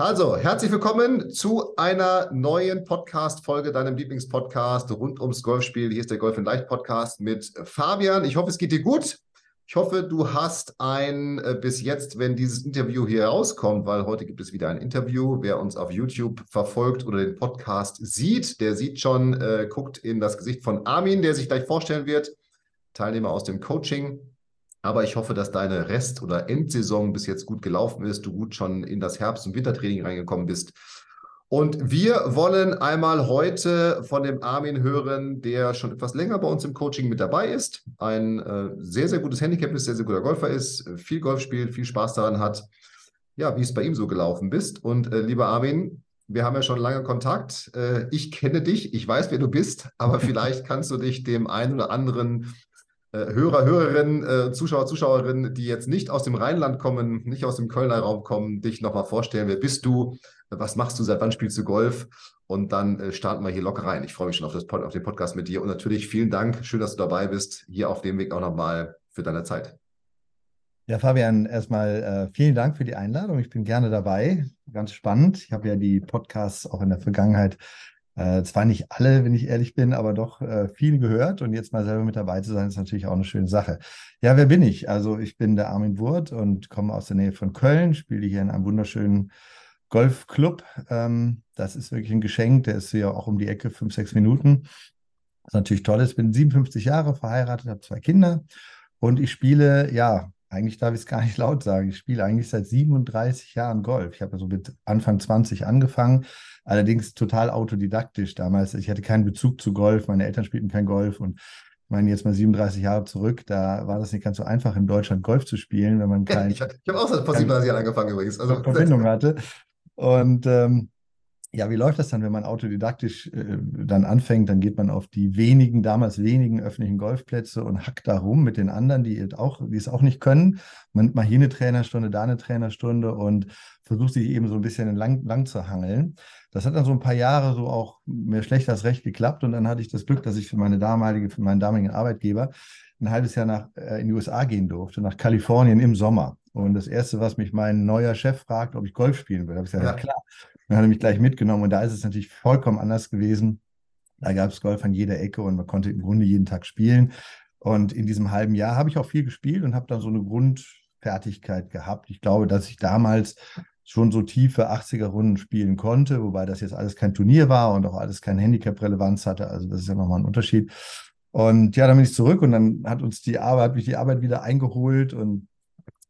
Also, herzlich willkommen zu einer neuen Podcast-Folge, deinem Lieblingspodcast rund ums Golfspiel. Hier ist der Golf in Leicht Podcast mit Fabian. Ich hoffe, es geht dir gut. Ich hoffe, du hast ein äh, bis jetzt, wenn dieses Interview hier rauskommt, weil heute gibt es wieder ein Interview. Wer uns auf YouTube verfolgt oder den Podcast sieht, der sieht schon, äh, guckt in das Gesicht von Armin, der sich gleich vorstellen wird. Teilnehmer aus dem Coaching aber ich hoffe, dass deine Rest- oder Endsaison bis jetzt gut gelaufen ist, du gut schon in das Herbst- und Wintertraining reingekommen bist. Und wir wollen einmal heute von dem Armin hören, der schon etwas länger bei uns im Coaching mit dabei ist, ein äh, sehr, sehr gutes Handicap ist, sehr, sehr guter Golfer ist, viel Golf spielt, viel Spaß daran hat. Ja, wie es bei ihm so gelaufen bist. Und äh, lieber Armin, wir haben ja schon lange Kontakt. Äh, ich kenne dich, ich weiß, wer du bist, aber vielleicht kannst du dich dem einen oder anderen Hörer, Hörerinnen, äh, Zuschauer, Zuschauerinnen, die jetzt nicht aus dem Rheinland kommen, nicht aus dem Kölner Raum kommen, dich nochmal vorstellen. Wer bist du? Was machst du? Seit wann spielst du Golf? Und dann äh, starten wir hier locker rein. Ich freue mich schon auf, das Pod, auf den Podcast mit dir. Und natürlich vielen Dank. Schön, dass du dabei bist. Hier auf dem Weg auch nochmal für deine Zeit. Ja, Fabian, erstmal äh, vielen Dank für die Einladung. Ich bin gerne dabei. Ganz spannend. Ich habe ja die Podcasts auch in der Vergangenheit äh, zwar nicht alle, wenn ich ehrlich bin, aber doch äh, viel gehört und jetzt mal selber mit dabei zu sein, ist natürlich auch eine schöne Sache. Ja, wer bin ich? Also ich bin der Armin Wurt und komme aus der Nähe von Köln, spiele hier in einem wunderschönen Golfclub. Ähm, das ist wirklich ein Geschenk, der ist hier auch um die Ecke, fünf, sechs Minuten. Was natürlich toll ist. Bin 57 Jahre verheiratet, habe zwei Kinder und ich spiele, ja, eigentlich darf ich es gar nicht laut sagen. Ich spiele eigentlich seit 37 Jahren Golf. Ich habe also mit Anfang 20 angefangen, allerdings total autodidaktisch damals. Ich hatte keinen Bezug zu Golf, meine Eltern spielten kein Golf und ich meine, jetzt mal 37 Jahre zurück, da war das nicht ganz so einfach, in Deutschland Golf zu spielen, wenn man kein. ich habe auch vor 37 Jahren angefangen übrigens. Also, Verbindung hatte. Und ähm, ja, wie läuft das dann, wenn man autodidaktisch äh, dann anfängt? Dann geht man auf die wenigen, damals wenigen öffentlichen Golfplätze und hackt da rum mit den anderen, die, auch, die es auch nicht können. Man nimmt mal hier eine Trainerstunde, da eine Trainerstunde und versucht sich eben so ein bisschen lang, lang zu hangeln. Das hat dann so ein paar Jahre so auch mir schlecht als recht geklappt und dann hatte ich das Glück, dass ich für meine damalige, für meinen damaligen Arbeitgeber ein halbes Jahr nach, äh, in die USA gehen durfte, nach Kalifornien im Sommer. Und das Erste, was mich mein neuer Chef fragt, ob ich Golf spielen will, habe ich gesagt, ja, ja klar. Dann hat er mich gleich mitgenommen und da ist es natürlich vollkommen anders gewesen. Da gab es Golf an jeder Ecke und man konnte im Grunde jeden Tag spielen. Und in diesem halben Jahr habe ich auch viel gespielt und habe dann so eine Grundfertigkeit gehabt. Ich glaube, dass ich damals schon so tiefe 80er-Runden spielen konnte, wobei das jetzt alles kein Turnier war und auch alles kein Handicap-Relevanz hatte. Also das ist ja nochmal ein Unterschied. Und ja, dann bin ich zurück und dann hat uns die Arbeit, hat mich die Arbeit wieder eingeholt und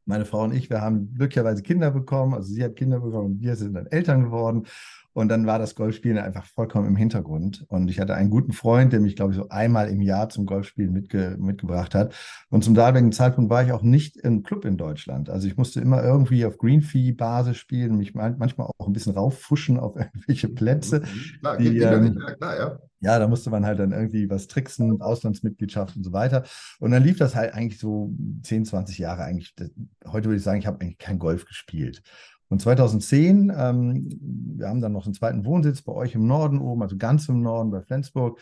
meine Frau und ich, wir haben glücklicherweise Kinder bekommen. Also sie hat Kinder bekommen und wir sind dann Eltern geworden. Und dann war das Golfspielen einfach vollkommen im Hintergrund. Und ich hatte einen guten Freund, der mich, glaube ich, so einmal im Jahr zum Golfspielen mitge mitgebracht hat. Und zum damaligen Zeitpunkt war ich auch nicht im Club in Deutschland. Also ich musste immer irgendwie auf Greenfee-Basis spielen, mich manchmal auch ein bisschen rauffuschen auf irgendwelche Plätze. Mhm. Klar, die, ähm, ja, klar, ja. Ja, da musste man halt dann irgendwie was tricksen, Auslandsmitgliedschaft und so weiter. Und dann lief das halt eigentlich so 10, 20 Jahre eigentlich. Heute würde ich sagen, ich habe eigentlich kein Golf gespielt. Und 2010, ähm, wir haben dann noch einen zweiten Wohnsitz bei euch im Norden oben, also ganz im Norden bei Flensburg.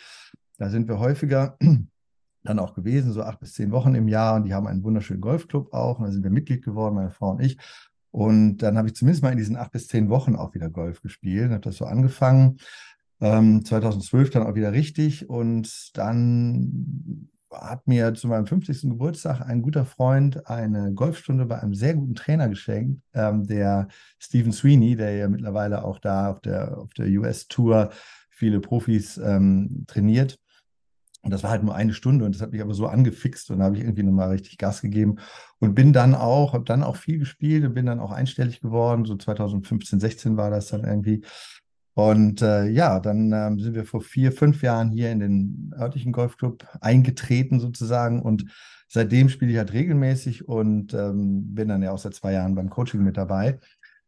Da sind wir häufiger dann auch gewesen, so acht bis zehn Wochen im Jahr. Und die haben einen wunderschönen Golfclub auch. Und da sind wir Mitglied geworden, meine Frau und ich. Und dann habe ich zumindest mal in diesen acht bis zehn Wochen auch wieder Golf gespielt. Habe das so angefangen. Ähm, 2012 dann auch wieder richtig und dann hat mir zu meinem 50. Geburtstag ein guter Freund eine Golfstunde bei einem sehr guten Trainer geschenkt, ähm, der Stephen Sweeney, der ja mittlerweile auch da auf der, auf der US-Tour viele Profis ähm, trainiert. Und das war halt nur eine Stunde und das hat mich aber so angefixt und da habe ich irgendwie nochmal richtig Gas gegeben und bin dann auch, habe dann auch viel gespielt und bin dann auch einstellig geworden. So 2015, 16 war das dann irgendwie. Und äh, ja, dann ähm, sind wir vor vier, fünf Jahren hier in den örtlichen Golfclub eingetreten sozusagen und seitdem spiele ich halt regelmäßig und ähm, bin dann ja auch seit zwei Jahren beim Coaching mit dabei.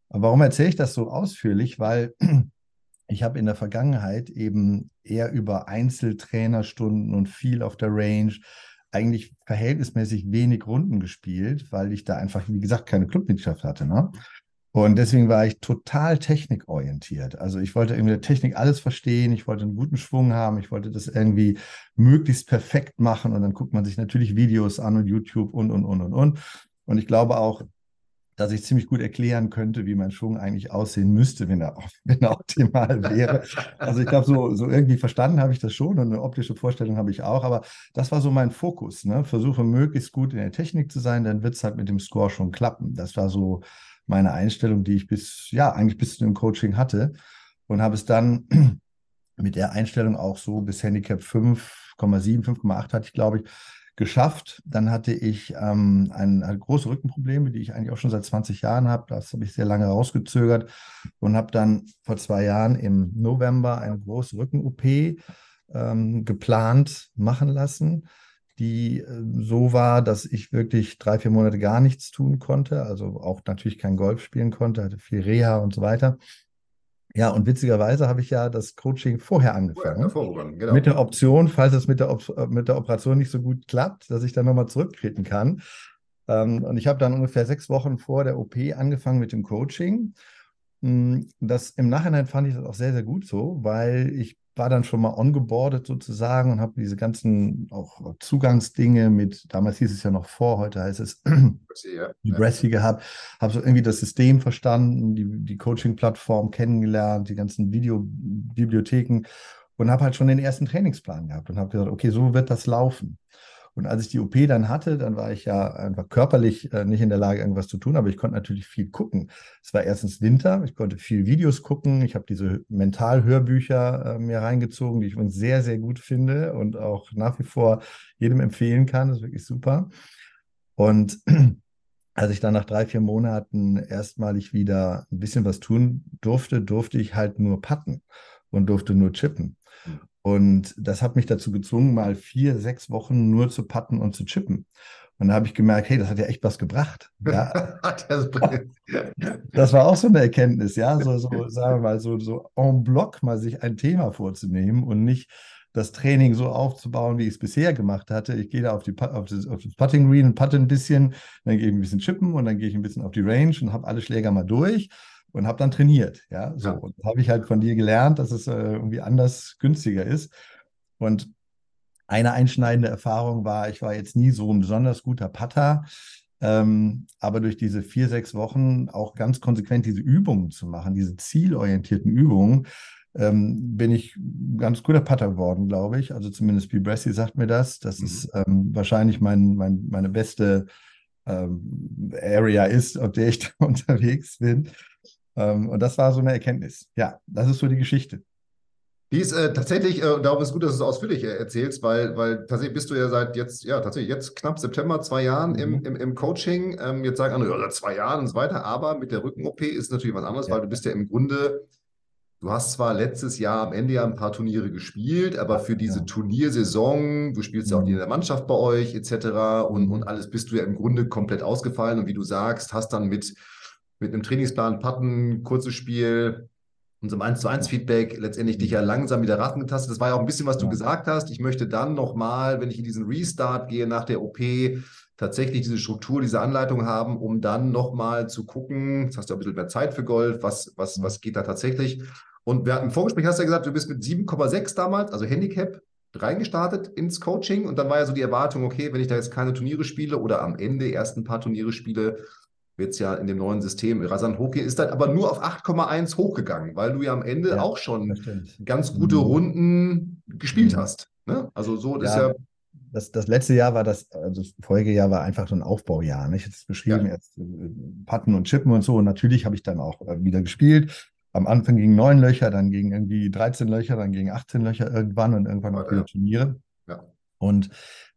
Aber warum erzähle ich das so ausführlich? Weil ich habe in der Vergangenheit eben eher über Einzeltrainerstunden und viel auf der Range eigentlich verhältnismäßig wenig Runden gespielt, weil ich da einfach, wie gesagt, keine Clubmitgliedschaft hatte. Ne? Und deswegen war ich total technikorientiert. Also ich wollte irgendwie der Technik alles verstehen, ich wollte einen guten Schwung haben, ich wollte das irgendwie möglichst perfekt machen und dann guckt man sich natürlich Videos an und YouTube und, und, und, und, und. Und ich glaube auch, dass ich ziemlich gut erklären könnte, wie mein Schwung eigentlich aussehen müsste, wenn er, wenn er optimal wäre. Also ich glaube, so, so irgendwie verstanden habe ich das schon und eine optische Vorstellung habe ich auch, aber das war so mein Fokus. Ne? Versuche möglichst gut in der Technik zu sein, dann wird es halt mit dem Score schon klappen. Das war so meine Einstellung, die ich bis, ja, eigentlich bis zu dem Coaching hatte und habe es dann mit der Einstellung auch so bis Handicap 5,7, 5,8 hatte ich, glaube ich, geschafft. Dann hatte ich ähm, ein, ein große Rückenprobleme, die ich eigentlich auch schon seit 20 Jahren habe. Das habe ich sehr lange rausgezögert und habe dann vor zwei Jahren im November eine große Rücken-OP ähm, geplant machen lassen die äh, so war, dass ich wirklich drei, vier Monate gar nichts tun konnte, also auch natürlich kein Golf spielen konnte, hatte viel Reha und so weiter. Ja, und witzigerweise habe ich ja das Coaching vorher angefangen. Vorher, genau. Mit der Option, falls es mit der, Op äh, mit der Operation nicht so gut klappt, dass ich dann nochmal zurücktreten kann. Ähm, und ich habe dann ungefähr sechs Wochen vor der OP angefangen mit dem Coaching. Hm, das im Nachhinein fand ich das auch sehr, sehr gut so, weil ich war dann schon mal ongeboardet sozusagen und habe diese ganzen auch Zugangsdinge mit, damals hieß es ja noch vor, heute heißt es die Breathy gehabt, habe so irgendwie das System verstanden, die, die Coaching-Plattform kennengelernt, die ganzen Videobibliotheken und habe halt schon den ersten Trainingsplan gehabt und habe gesagt, okay, so wird das laufen. Und als ich die OP dann hatte, dann war ich ja einfach körperlich äh, nicht in der Lage, irgendwas zu tun, aber ich konnte natürlich viel gucken. Es war erstens Winter, ich konnte viel Videos gucken, ich habe diese Mental-Hörbücher äh, mir reingezogen, die ich übrigens sehr, sehr gut finde und auch nach wie vor jedem empfehlen kann. Das ist wirklich super. Und als ich dann nach drei, vier Monaten erstmalig wieder ein bisschen was tun durfte, durfte ich halt nur patten und durfte nur chippen. Hm. Und das hat mich dazu gezwungen, mal vier, sechs Wochen nur zu patten und zu chippen. Und da habe ich gemerkt, hey, das hat ja echt was gebracht. Ja. das war auch so eine Erkenntnis, ja, so, so sagen wir mal, so, so en bloc mal sich ein Thema vorzunehmen und nicht das Training so aufzubauen, wie ich es bisher gemacht hatte. Ich gehe da auf, die, auf, das, auf das Putting Green und putte ein bisschen, dann gehe ich ein bisschen chippen und dann gehe ich ein bisschen auf die Range und habe alle Schläger mal durch und habe dann trainiert. Ja, so. Ja. Und habe ich halt von dir gelernt, dass es äh, irgendwie anders günstiger ist. Und eine einschneidende Erfahrung war, ich war jetzt nie so ein besonders guter Putter, ähm, aber durch diese vier, sechs Wochen auch ganz konsequent diese Übungen zu machen, diese zielorientierten Übungen, ähm, bin ich ganz guter Putter geworden, glaube ich. Also zumindest wie Bressy sagt mir das. Das mhm. ist ähm, wahrscheinlich mein, mein, meine beste ähm, Area ist, auf der ich da unterwegs bin. Ähm, und das war so eine Erkenntnis. Ja, das ist so die Geschichte. Die ist äh, tatsächlich, äh, darum ist es gut, dass du es ausführlich äh, erzählst, weil, weil tatsächlich bist du ja seit jetzt, ja, tatsächlich jetzt knapp September, zwei Jahren im, mhm. im, im Coaching. Ähm, jetzt sagen andere, ja, seit zwei Jahren und so weiter, aber mit der Rücken-OP ist natürlich was anderes, ja. weil du bist ja im Grunde, du hast zwar letztes Jahr am Ende ja ein paar Turniere gespielt, aber für diese. Turniersaison, du spielst ja auch mhm. in der Mannschaft bei euch etc. Und, mhm. und alles bist du ja im Grunde komplett ausgefallen und wie du sagst, hast dann mit mit einem Trainingsplan, Patten, kurzes Spiel, unserem 1 zu 1 Feedback letztendlich dich ja langsam wieder raten getastet. Das war ja auch ein bisschen, was du ja. gesagt hast. Ich möchte dann nochmal, wenn ich in diesen Restart gehe nach der OP, tatsächlich diese Struktur, diese Anleitung haben, um dann nochmal zu gucken, jetzt hast du ein bisschen mehr Zeit für Golf, was, was, was geht da tatsächlich. Und wir, im Vorgespräch hast du ja gesagt, du bist mit 7,6 damals, also Handicap, reingestartet ins Coaching und dann war ja so die Erwartung, okay, wenn ich da jetzt keine Turniere spiele oder am Ende erst ein paar Turniere spiele, wird es ja in dem neuen System rasant hochgehen, ist dann aber nur auf 8,1 hochgegangen, weil du ja am Ende ja, auch schon ganz gute mhm. Runden gespielt mhm. hast. Ne? Also so ja, ist ja. Das, das letzte Jahr war das, also das Folgejahr war einfach so ein Aufbaujahr. Nicht? Ich habe es beschrieben, ja. jetzt äh, Patten und Chippen und so. Und natürlich habe ich dann auch äh, wieder gespielt. Am Anfang gegen neun Löcher, dann gegen irgendwie 13 Löcher, dann gegen 18 Löcher irgendwann und irgendwann auch wieder Turniere. Ja. Und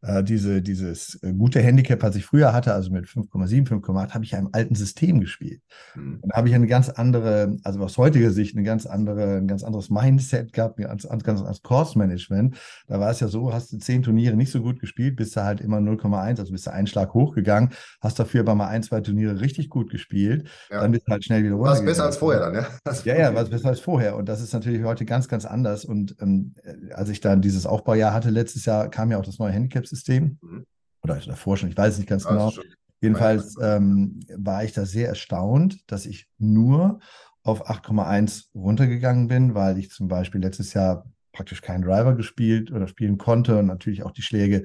äh, diese, dieses äh, gute Handicap, was ich früher hatte, also mit 5,7, 5,8, habe ich ja im alten System gespielt. Mhm. Und da habe ich eine ganz andere, also aus heutiger Sicht, eine ganz andere, ein ganz anderes Mindset gehabt, ein ganz, ganz anderes Course-Management. Da war es ja so, hast du zehn Turniere nicht so gut gespielt, bist du halt immer 0,1, also bist du einen Schlag hochgegangen, hast dafür aber mal ein, zwei Turniere richtig gut gespielt, ja. dann bist du halt schnell wieder runter. Was besser als vorher dann, ja? Das ja, ja, was besser als vorher. Und das ist natürlich heute ganz, ganz anders. Und ähm, als ich dann dieses Aufbaujahr hatte letztes Jahr, kam ja auch das neue Handicap-System. Mhm. Oder davor schon, ich weiß es nicht ganz genau. Jedenfalls ähm, war ich da sehr erstaunt, dass ich nur auf 8,1 runtergegangen bin, weil ich zum Beispiel letztes Jahr praktisch keinen Driver gespielt oder spielen konnte und natürlich auch die Schläge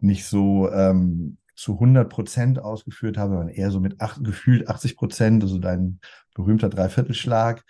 nicht so ähm, zu 100 Prozent ausgeführt habe, sondern eher so mit acht, gefühlt 80 Prozent, also dein berühmter Dreiviertelschlag.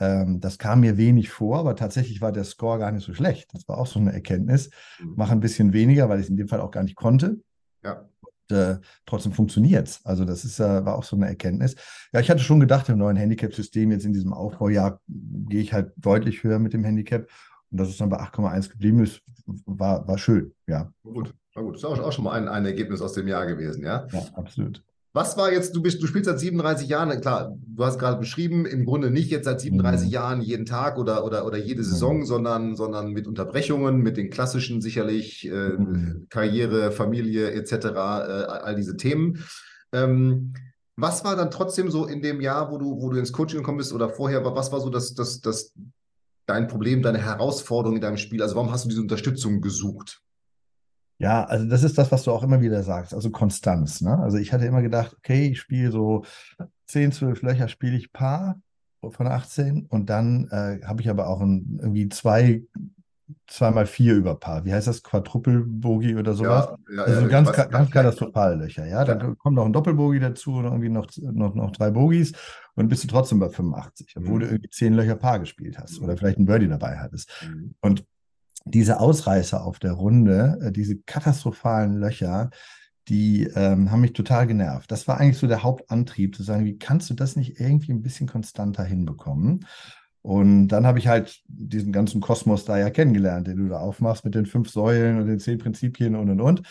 Ähm, das kam mir wenig vor, aber tatsächlich war der Score gar nicht so schlecht. Das war auch so eine Erkenntnis. Mhm. Mach ein bisschen weniger, weil ich es in dem Fall auch gar nicht konnte. Ja. Und, äh, trotzdem funktioniert es. Also, das ist, äh, war auch so eine Erkenntnis. Ja, ich hatte schon gedacht, im neuen Handicap-System, jetzt in diesem Aufbaujahr, gehe ich halt deutlich höher mit dem Handicap. Und dass es dann bei 8,1 geblieben ist, war, war schön, ja. Gut, war gut. Das ist auch, auch schon mal ein, ein Ergebnis aus dem Jahr gewesen, ja? Ja, absolut. Was war jetzt, du bist, du spielst seit 37 Jahren, klar, du hast gerade beschrieben, im Grunde nicht jetzt seit 37 mhm. Jahren jeden Tag oder, oder, oder jede Saison, mhm. sondern, sondern mit Unterbrechungen, mit den klassischen sicherlich äh, mhm. Karriere, Familie etc., äh, all diese Themen. Ähm, was war dann trotzdem so in dem Jahr, wo du, wo du ins Coaching gekommen bist oder vorher, was war so das, das, das, dein Problem, deine Herausforderung in deinem Spiel? Also warum hast du diese Unterstützung gesucht? Ja, also das ist das, was du auch immer wieder sagst, also Konstanz. Ne? Also ich hatte immer gedacht, okay, ich spiele so 10, 12 Löcher, spiele ich Paar von 18 und dann äh, habe ich aber auch ein, irgendwie zwei, zweimal vier über Paar. Wie heißt das? Quadruppelbogie oder sowas? Ja, ja, also ja, ganz, weiß, ganz katastrophale Löcher. Ja, dann kommt noch ein Doppelbogie dazu und irgendwie noch, noch, noch drei Bogies und bist du trotzdem bei 85, obwohl mhm. du irgendwie zehn Löcher Paar gespielt hast oder vielleicht ein Birdie dabei hattest. Mhm. Und diese Ausreißer auf der Runde, äh, diese katastrophalen Löcher, die ähm, haben mich total genervt. Das war eigentlich so der Hauptantrieb, zu sagen, wie kannst du das nicht irgendwie ein bisschen konstanter hinbekommen? Und dann habe ich halt diesen ganzen Kosmos da ja kennengelernt, den du da aufmachst mit den fünf Säulen und den zehn Prinzipien und und und.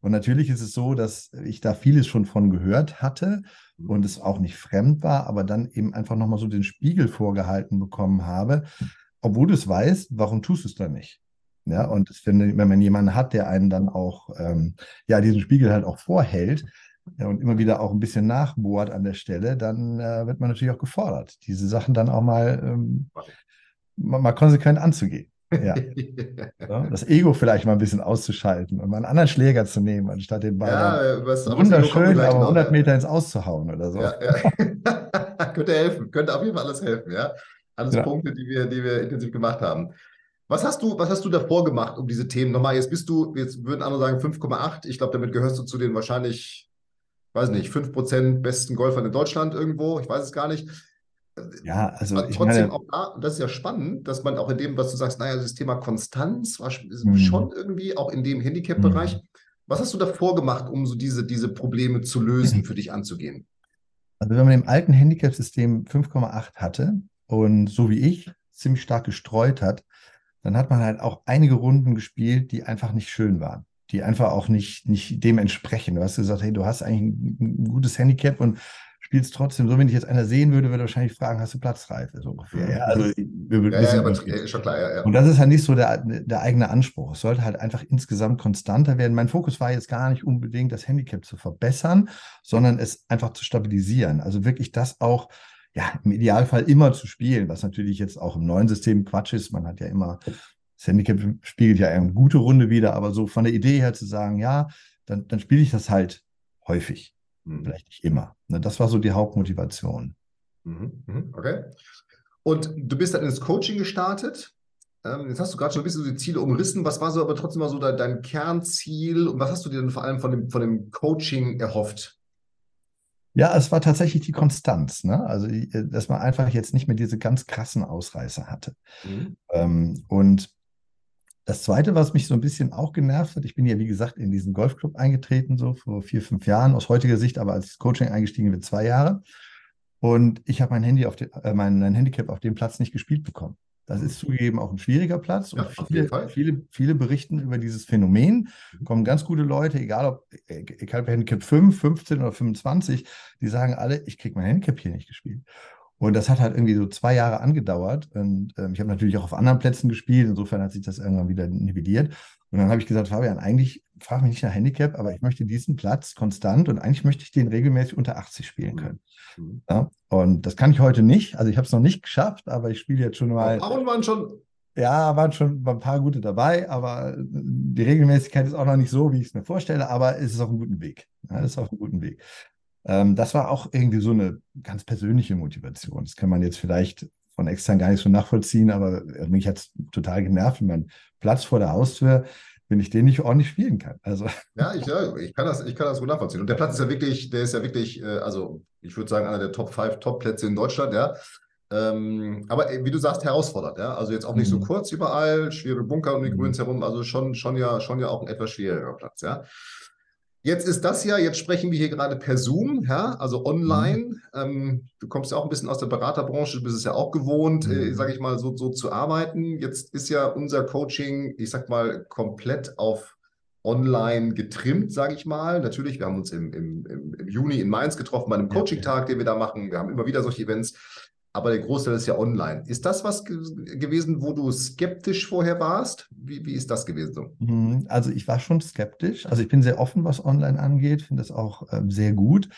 Und natürlich ist es so, dass ich da vieles schon von gehört hatte und es auch nicht fremd war, aber dann eben einfach nochmal so den Spiegel vorgehalten bekommen habe. Obwohl du es weißt, warum tust du es dann nicht? Ja, und ich finde, wenn man jemanden hat, der einen dann auch, ähm, ja, diesen Spiegel halt auch vorhält ja, und immer wieder auch ein bisschen nachbohrt an der Stelle, dann äh, wird man natürlich auch gefordert, diese Sachen dann auch mal, ähm, mal, mal konsequent anzugehen. Ja. ja. Das Ego vielleicht mal ein bisschen auszuschalten und mal einen anderen Schläger zu nehmen, anstatt den Ball ja, was, wunderschön, aber 100 Meter ins Auszuhauen oder so. Ja, ja. könnte helfen, könnte auf jeden Fall alles helfen, ja. Alles Punkte, die wir, die wir intensiv gemacht haben. Was hast du, was hast du davor gemacht um diese Themen? Nochmal, jetzt bist du, jetzt würden andere sagen 5,8. Ich glaube, damit gehörst du zu den wahrscheinlich, weiß nicht, 5% besten Golfern in Deutschland irgendwo. Ich weiß es gar nicht. Ja, also Aber trotzdem meine, auch da, und das ist ja spannend, dass man auch in dem, was du sagst, naja, das Thema Konstanz war mhm. schon irgendwie auch in dem Handicap-Bereich. Mhm. Was hast du davor gemacht, um so diese, diese Probleme zu lösen, für dich anzugehen? Also wenn man im alten Handicap-System 5,8 hatte und so wie ich ziemlich stark gestreut hat, dann hat man halt auch einige Runden gespielt, die einfach nicht schön waren, die einfach auch nicht, nicht dem entsprechen. Du hast gesagt, hey, du hast eigentlich ein, gutes Handicap und spielst trotzdem so, wenn dich jetzt einer sehen würde, würde er wahrscheinlich fragen, hast du Platzreife? So ungefähr. Ja, also, wir, ja, ja, aber, ist schon klar, ja, ja. Und das ist halt nicht so der, der eigene Anspruch. Es sollte halt einfach insgesamt konstanter werden. Mein Fokus war jetzt gar nicht unbedingt, das Handicap zu verbessern, sondern es einfach zu stabilisieren. Also wirklich das auch ja, im Idealfall immer zu spielen, was natürlich jetzt auch im neuen System Quatsch ist. Man hat ja immer, das Handicap spiegelt ja eine gute Runde wieder, aber so von der Idee her zu sagen, ja, dann, dann spiele ich das halt häufig. Mhm. Vielleicht nicht immer. Ne, das war so die Hauptmotivation. Mhm. mhm. Okay. Und du bist dann ins Coaching gestartet. Ähm, jetzt hast du gerade schon ein bisschen so die Ziele umrissen. Was war so aber trotzdem mal so dein, dein Kernziel und was hast du dir denn vor allem von dem, von dem Coaching erhofft? Ja, es war tatsächlich die Konstanz, ne? Also, äh, dass man einfach jetzt nicht mehr diese ganz krassen Ausreißer hatte. Mhm. Ähm, und das Zweite, was mich so ein bisschen auch genervt hat, ich bin ja, wie gesagt, in diesen Golfclub eingetreten, so vor vier, fünf Jahren, aus heutiger Sicht, aber als Coaching eingestiegen wird zwei Jahre. Und ich habe mein Handy auf den, äh, mein, mein Handicap auf dem Platz nicht gespielt bekommen. Das ist zugegeben auch ein schwieriger Platz und ja, viele, viele, viele berichten über dieses Phänomen. Mhm. Kommen ganz gute Leute, egal ob egal ob Handicap 5, 15 oder 25, die sagen alle, ich kriege mein Handicap hier nicht gespielt. Und das hat halt irgendwie so zwei Jahre angedauert. Und ähm, ich habe natürlich auch auf anderen Plätzen gespielt. Insofern hat sich das irgendwann wieder nivelliert. Und dann habe ich gesagt, Fabian, eigentlich frage mich nicht nach Handicap, aber ich möchte diesen Platz konstant und eigentlich möchte ich den regelmäßig unter 80 spielen mhm. können. Mhm. Ja, und das kann ich heute nicht. Also ich habe es noch nicht geschafft, aber ich spiele jetzt schon mal. Aber waren schon. Ja, waren schon ein paar gute dabei, aber die Regelmäßigkeit ist auch noch nicht so, wie ich es mir vorstelle, aber es ist auf einem guten Weg. Ja, es ist auf einem guten Weg. Ähm, das war auch irgendwie so eine ganz persönliche Motivation. Das kann man jetzt vielleicht von extern gar nicht so nachvollziehen, aber mich hat es total genervt, wenn man Platz vor der Haustür, wenn ich den nicht ordentlich spielen kann. Also. Ja, ich, ich, kann das, ich kann das gut nachvollziehen. Und der Platz ist ja wirklich, der ist ja wirklich, äh, also ich würde sagen, einer der Top 5 Top-Plätze in Deutschland, ja. Ähm, aber äh, wie du sagst, herausfordernd, ja. Also jetzt auch nicht mhm. so kurz überall, schwere Bunker um die mhm. Grüns herum, also schon, schon ja, schon ja auch ein etwas schwieriger Platz, ja. Jetzt ist das ja, jetzt sprechen wir hier gerade per Zoom, ja, also online. Mhm. Ähm, du kommst ja auch ein bisschen aus der Beraterbranche, du bist es ja auch gewohnt, äh, mhm. äh, sage ich mal, so, so zu arbeiten. Jetzt ist ja unser Coaching, ich sag mal, komplett auf online getrimmt, sage ich mal. Natürlich, wir haben uns im, im, im Juni in Mainz getroffen bei einem Coaching-Tag, den wir da machen. Wir haben immer wieder solche Events aber der Großteil ist ja online. Ist das was ge gewesen, wo du skeptisch vorher warst? Wie, wie ist das gewesen? Mhm, also ich war schon skeptisch. Also ich bin sehr offen, was online angeht, finde das auch ähm, sehr gut.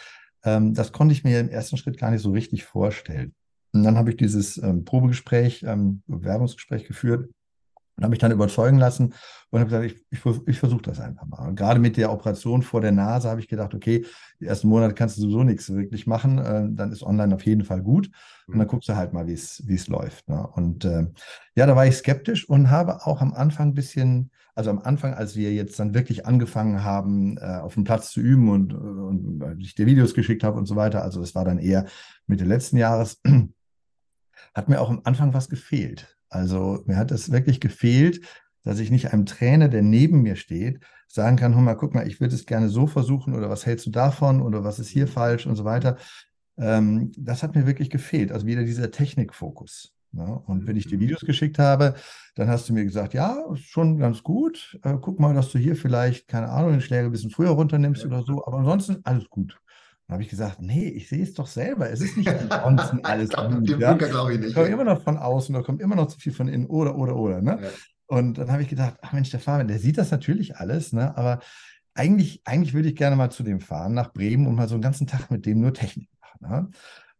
Ähm, das konnte ich mir im ersten Schritt gar nicht so richtig vorstellen. Und dann habe ich dieses ähm, Probegespräch, ähm, Bewerbungsgespräch geführt und habe mich dann überzeugen lassen und habe gesagt, ich, ich, ich versuche das einfach mal. Und gerade mit der Operation vor der Nase habe ich gedacht, okay, die ersten Monate kannst du sowieso nichts wirklich machen, äh, dann ist online auf jeden Fall gut. Und dann mhm. guckst du halt mal, wie es läuft. Ne? Und äh, ja, da war ich skeptisch und habe auch am Anfang ein bisschen, also am Anfang, als wir jetzt dann wirklich angefangen haben, äh, auf dem Platz zu üben und, und, und ich dir Videos geschickt habe und so weiter, also das war dann eher Mitte letzten Jahres, hat mir auch am Anfang was gefehlt. Also mir hat es wirklich gefehlt, dass ich nicht einem Trainer, der neben mir steht, sagen kann, hör mal, guck mal, ich würde es gerne so versuchen oder was hältst du davon oder was ist hier falsch und so weiter. Ähm, das hat mir wirklich gefehlt. Also wieder dieser Technikfokus. Ne? Und wenn ich die Videos geschickt habe, dann hast du mir gesagt, ja, schon ganz gut. Äh, guck mal, dass du hier vielleicht, keine Ahnung, den Schläger ein bisschen früher runternimmst ja. oder so, aber ansonsten alles gut. Dann habe ich gesagt, nee, ich sehe es doch selber. Es ist nicht ansonsten alles gut. Ja? glaube ich nicht. Kommt immer noch von außen, da kommt immer noch zu viel von innen oder, oder, oder. Ne? Ja. Und dann habe ich gedacht, ach Mensch, der Fabian, der sieht das natürlich alles, ne? aber eigentlich, eigentlich würde ich gerne mal zu dem fahren, nach Bremen und mal so einen ganzen Tag mit dem nur Technik machen. Ne?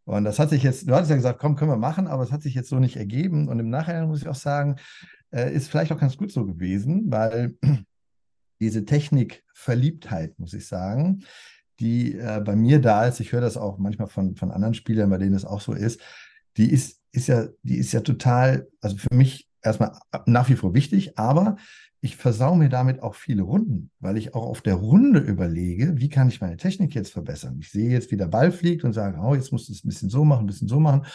Und das hat sich jetzt, du hattest ja gesagt, komm, können wir machen, aber es hat sich jetzt so nicht ergeben. Und im Nachhinein muss ich auch sagen, äh, ist vielleicht auch ganz gut so gewesen, weil diese Technikverliebtheit, muss ich sagen, die äh, bei mir da ist, ich höre das auch manchmal von, von anderen Spielern, bei denen es auch so ist, die ist, ist ja, die ist ja total, also für mich erstmal nach wie vor wichtig, aber ich versau mir damit auch viele Runden, weil ich auch auf der Runde überlege, wie kann ich meine Technik jetzt verbessern. Ich sehe jetzt, wie der Ball fliegt und sage, oh, jetzt musst du es ein bisschen so machen, ein bisschen so machen.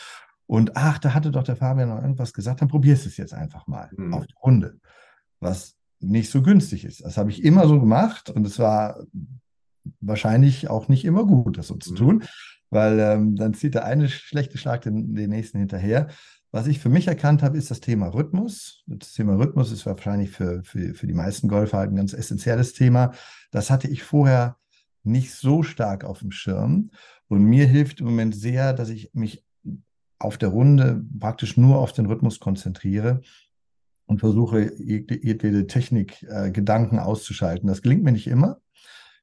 Und ach, da hatte doch der Fabian noch irgendwas gesagt, dann probierst du es jetzt einfach mal mhm. auf der Runde. Was nicht so günstig ist. Das habe ich immer so gemacht und es war wahrscheinlich auch nicht immer gut, das so zu mhm. tun, weil ähm, dann zieht der eine schlechte Schlag den, den nächsten hinterher. Was ich für mich erkannt habe, ist das Thema Rhythmus. Das Thema Rhythmus ist wahrscheinlich für, für, für die meisten Golfer halt ein ganz essentielles Thema. Das hatte ich vorher nicht so stark auf dem Schirm. Und mir hilft im Moment sehr, dass ich mich auf der Runde praktisch nur auf den Rhythmus konzentriere und versuche, jede Technik, äh, Gedanken auszuschalten. Das gelingt mir nicht immer.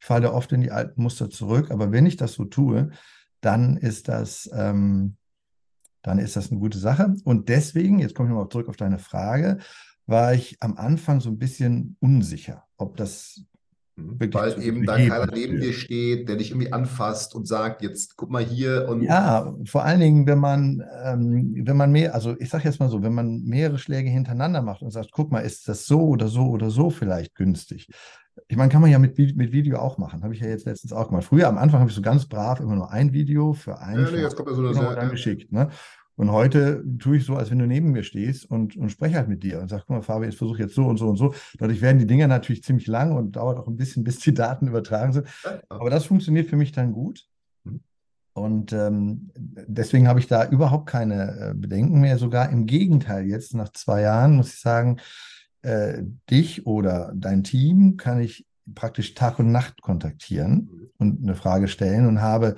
Ich falle oft in die alten Muster zurück, aber wenn ich das so tue, dann ist das, ähm, dann ist das eine gute Sache. Und deswegen, jetzt komme ich nochmal zurück auf deine Frage, war ich am Anfang so ein bisschen unsicher, ob das Mhm. Weil eben da keiner neben dir steht, der dich irgendwie anfasst und sagt, jetzt guck mal hier und. Ja, vor allen Dingen, wenn man, ähm, wenn man mehr, also ich sage jetzt mal so, wenn man mehrere Schläge hintereinander macht und sagt, guck mal, ist das so oder so oder so vielleicht günstig. Ich meine, kann man ja mit, mit Video auch machen. Habe ich ja jetzt letztens auch gemacht. Früher am Anfang habe ich so ganz brav immer nur ein Video für ein ja, nee, jetzt kommt ja so genau, dann geschickt. Ne? Und heute tue ich so, als wenn du neben mir stehst und, und spreche halt mit dir und sag, guck mal, Fabi, ich versuche jetzt so und so und so. Dadurch werden die Dinger natürlich ziemlich lang und dauert auch ein bisschen, bis die Daten übertragen sind. Aber das funktioniert für mich dann gut. Mhm. Und ähm, deswegen habe ich da überhaupt keine äh, Bedenken mehr. Sogar im Gegenteil, jetzt nach zwei Jahren muss ich sagen, äh, dich oder dein Team kann ich praktisch Tag und Nacht kontaktieren und eine Frage stellen und habe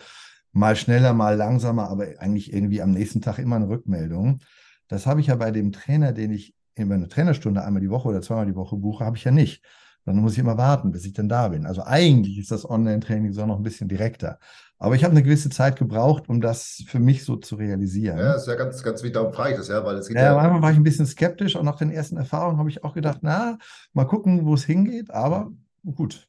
mal schneller, mal langsamer, aber eigentlich irgendwie am nächsten Tag immer eine Rückmeldung. Das habe ich ja bei dem Trainer, den ich in eine Trainerstunde einmal die Woche oder zweimal die Woche buche, habe ich ja nicht. Dann muss ich immer warten, bis ich dann da bin. Also eigentlich ist das Online-Training so noch ein bisschen direkter. Aber ich habe eine gewisse Zeit gebraucht, um das für mich so zu realisieren. Ja, ist ja ganz, ganz wichtig, darum frage ich das, ja, weil es geht ja. ja. Anfang war ich ein bisschen skeptisch und nach den ersten Erfahrungen habe ich auch gedacht, na, mal gucken, wo es hingeht, aber gut.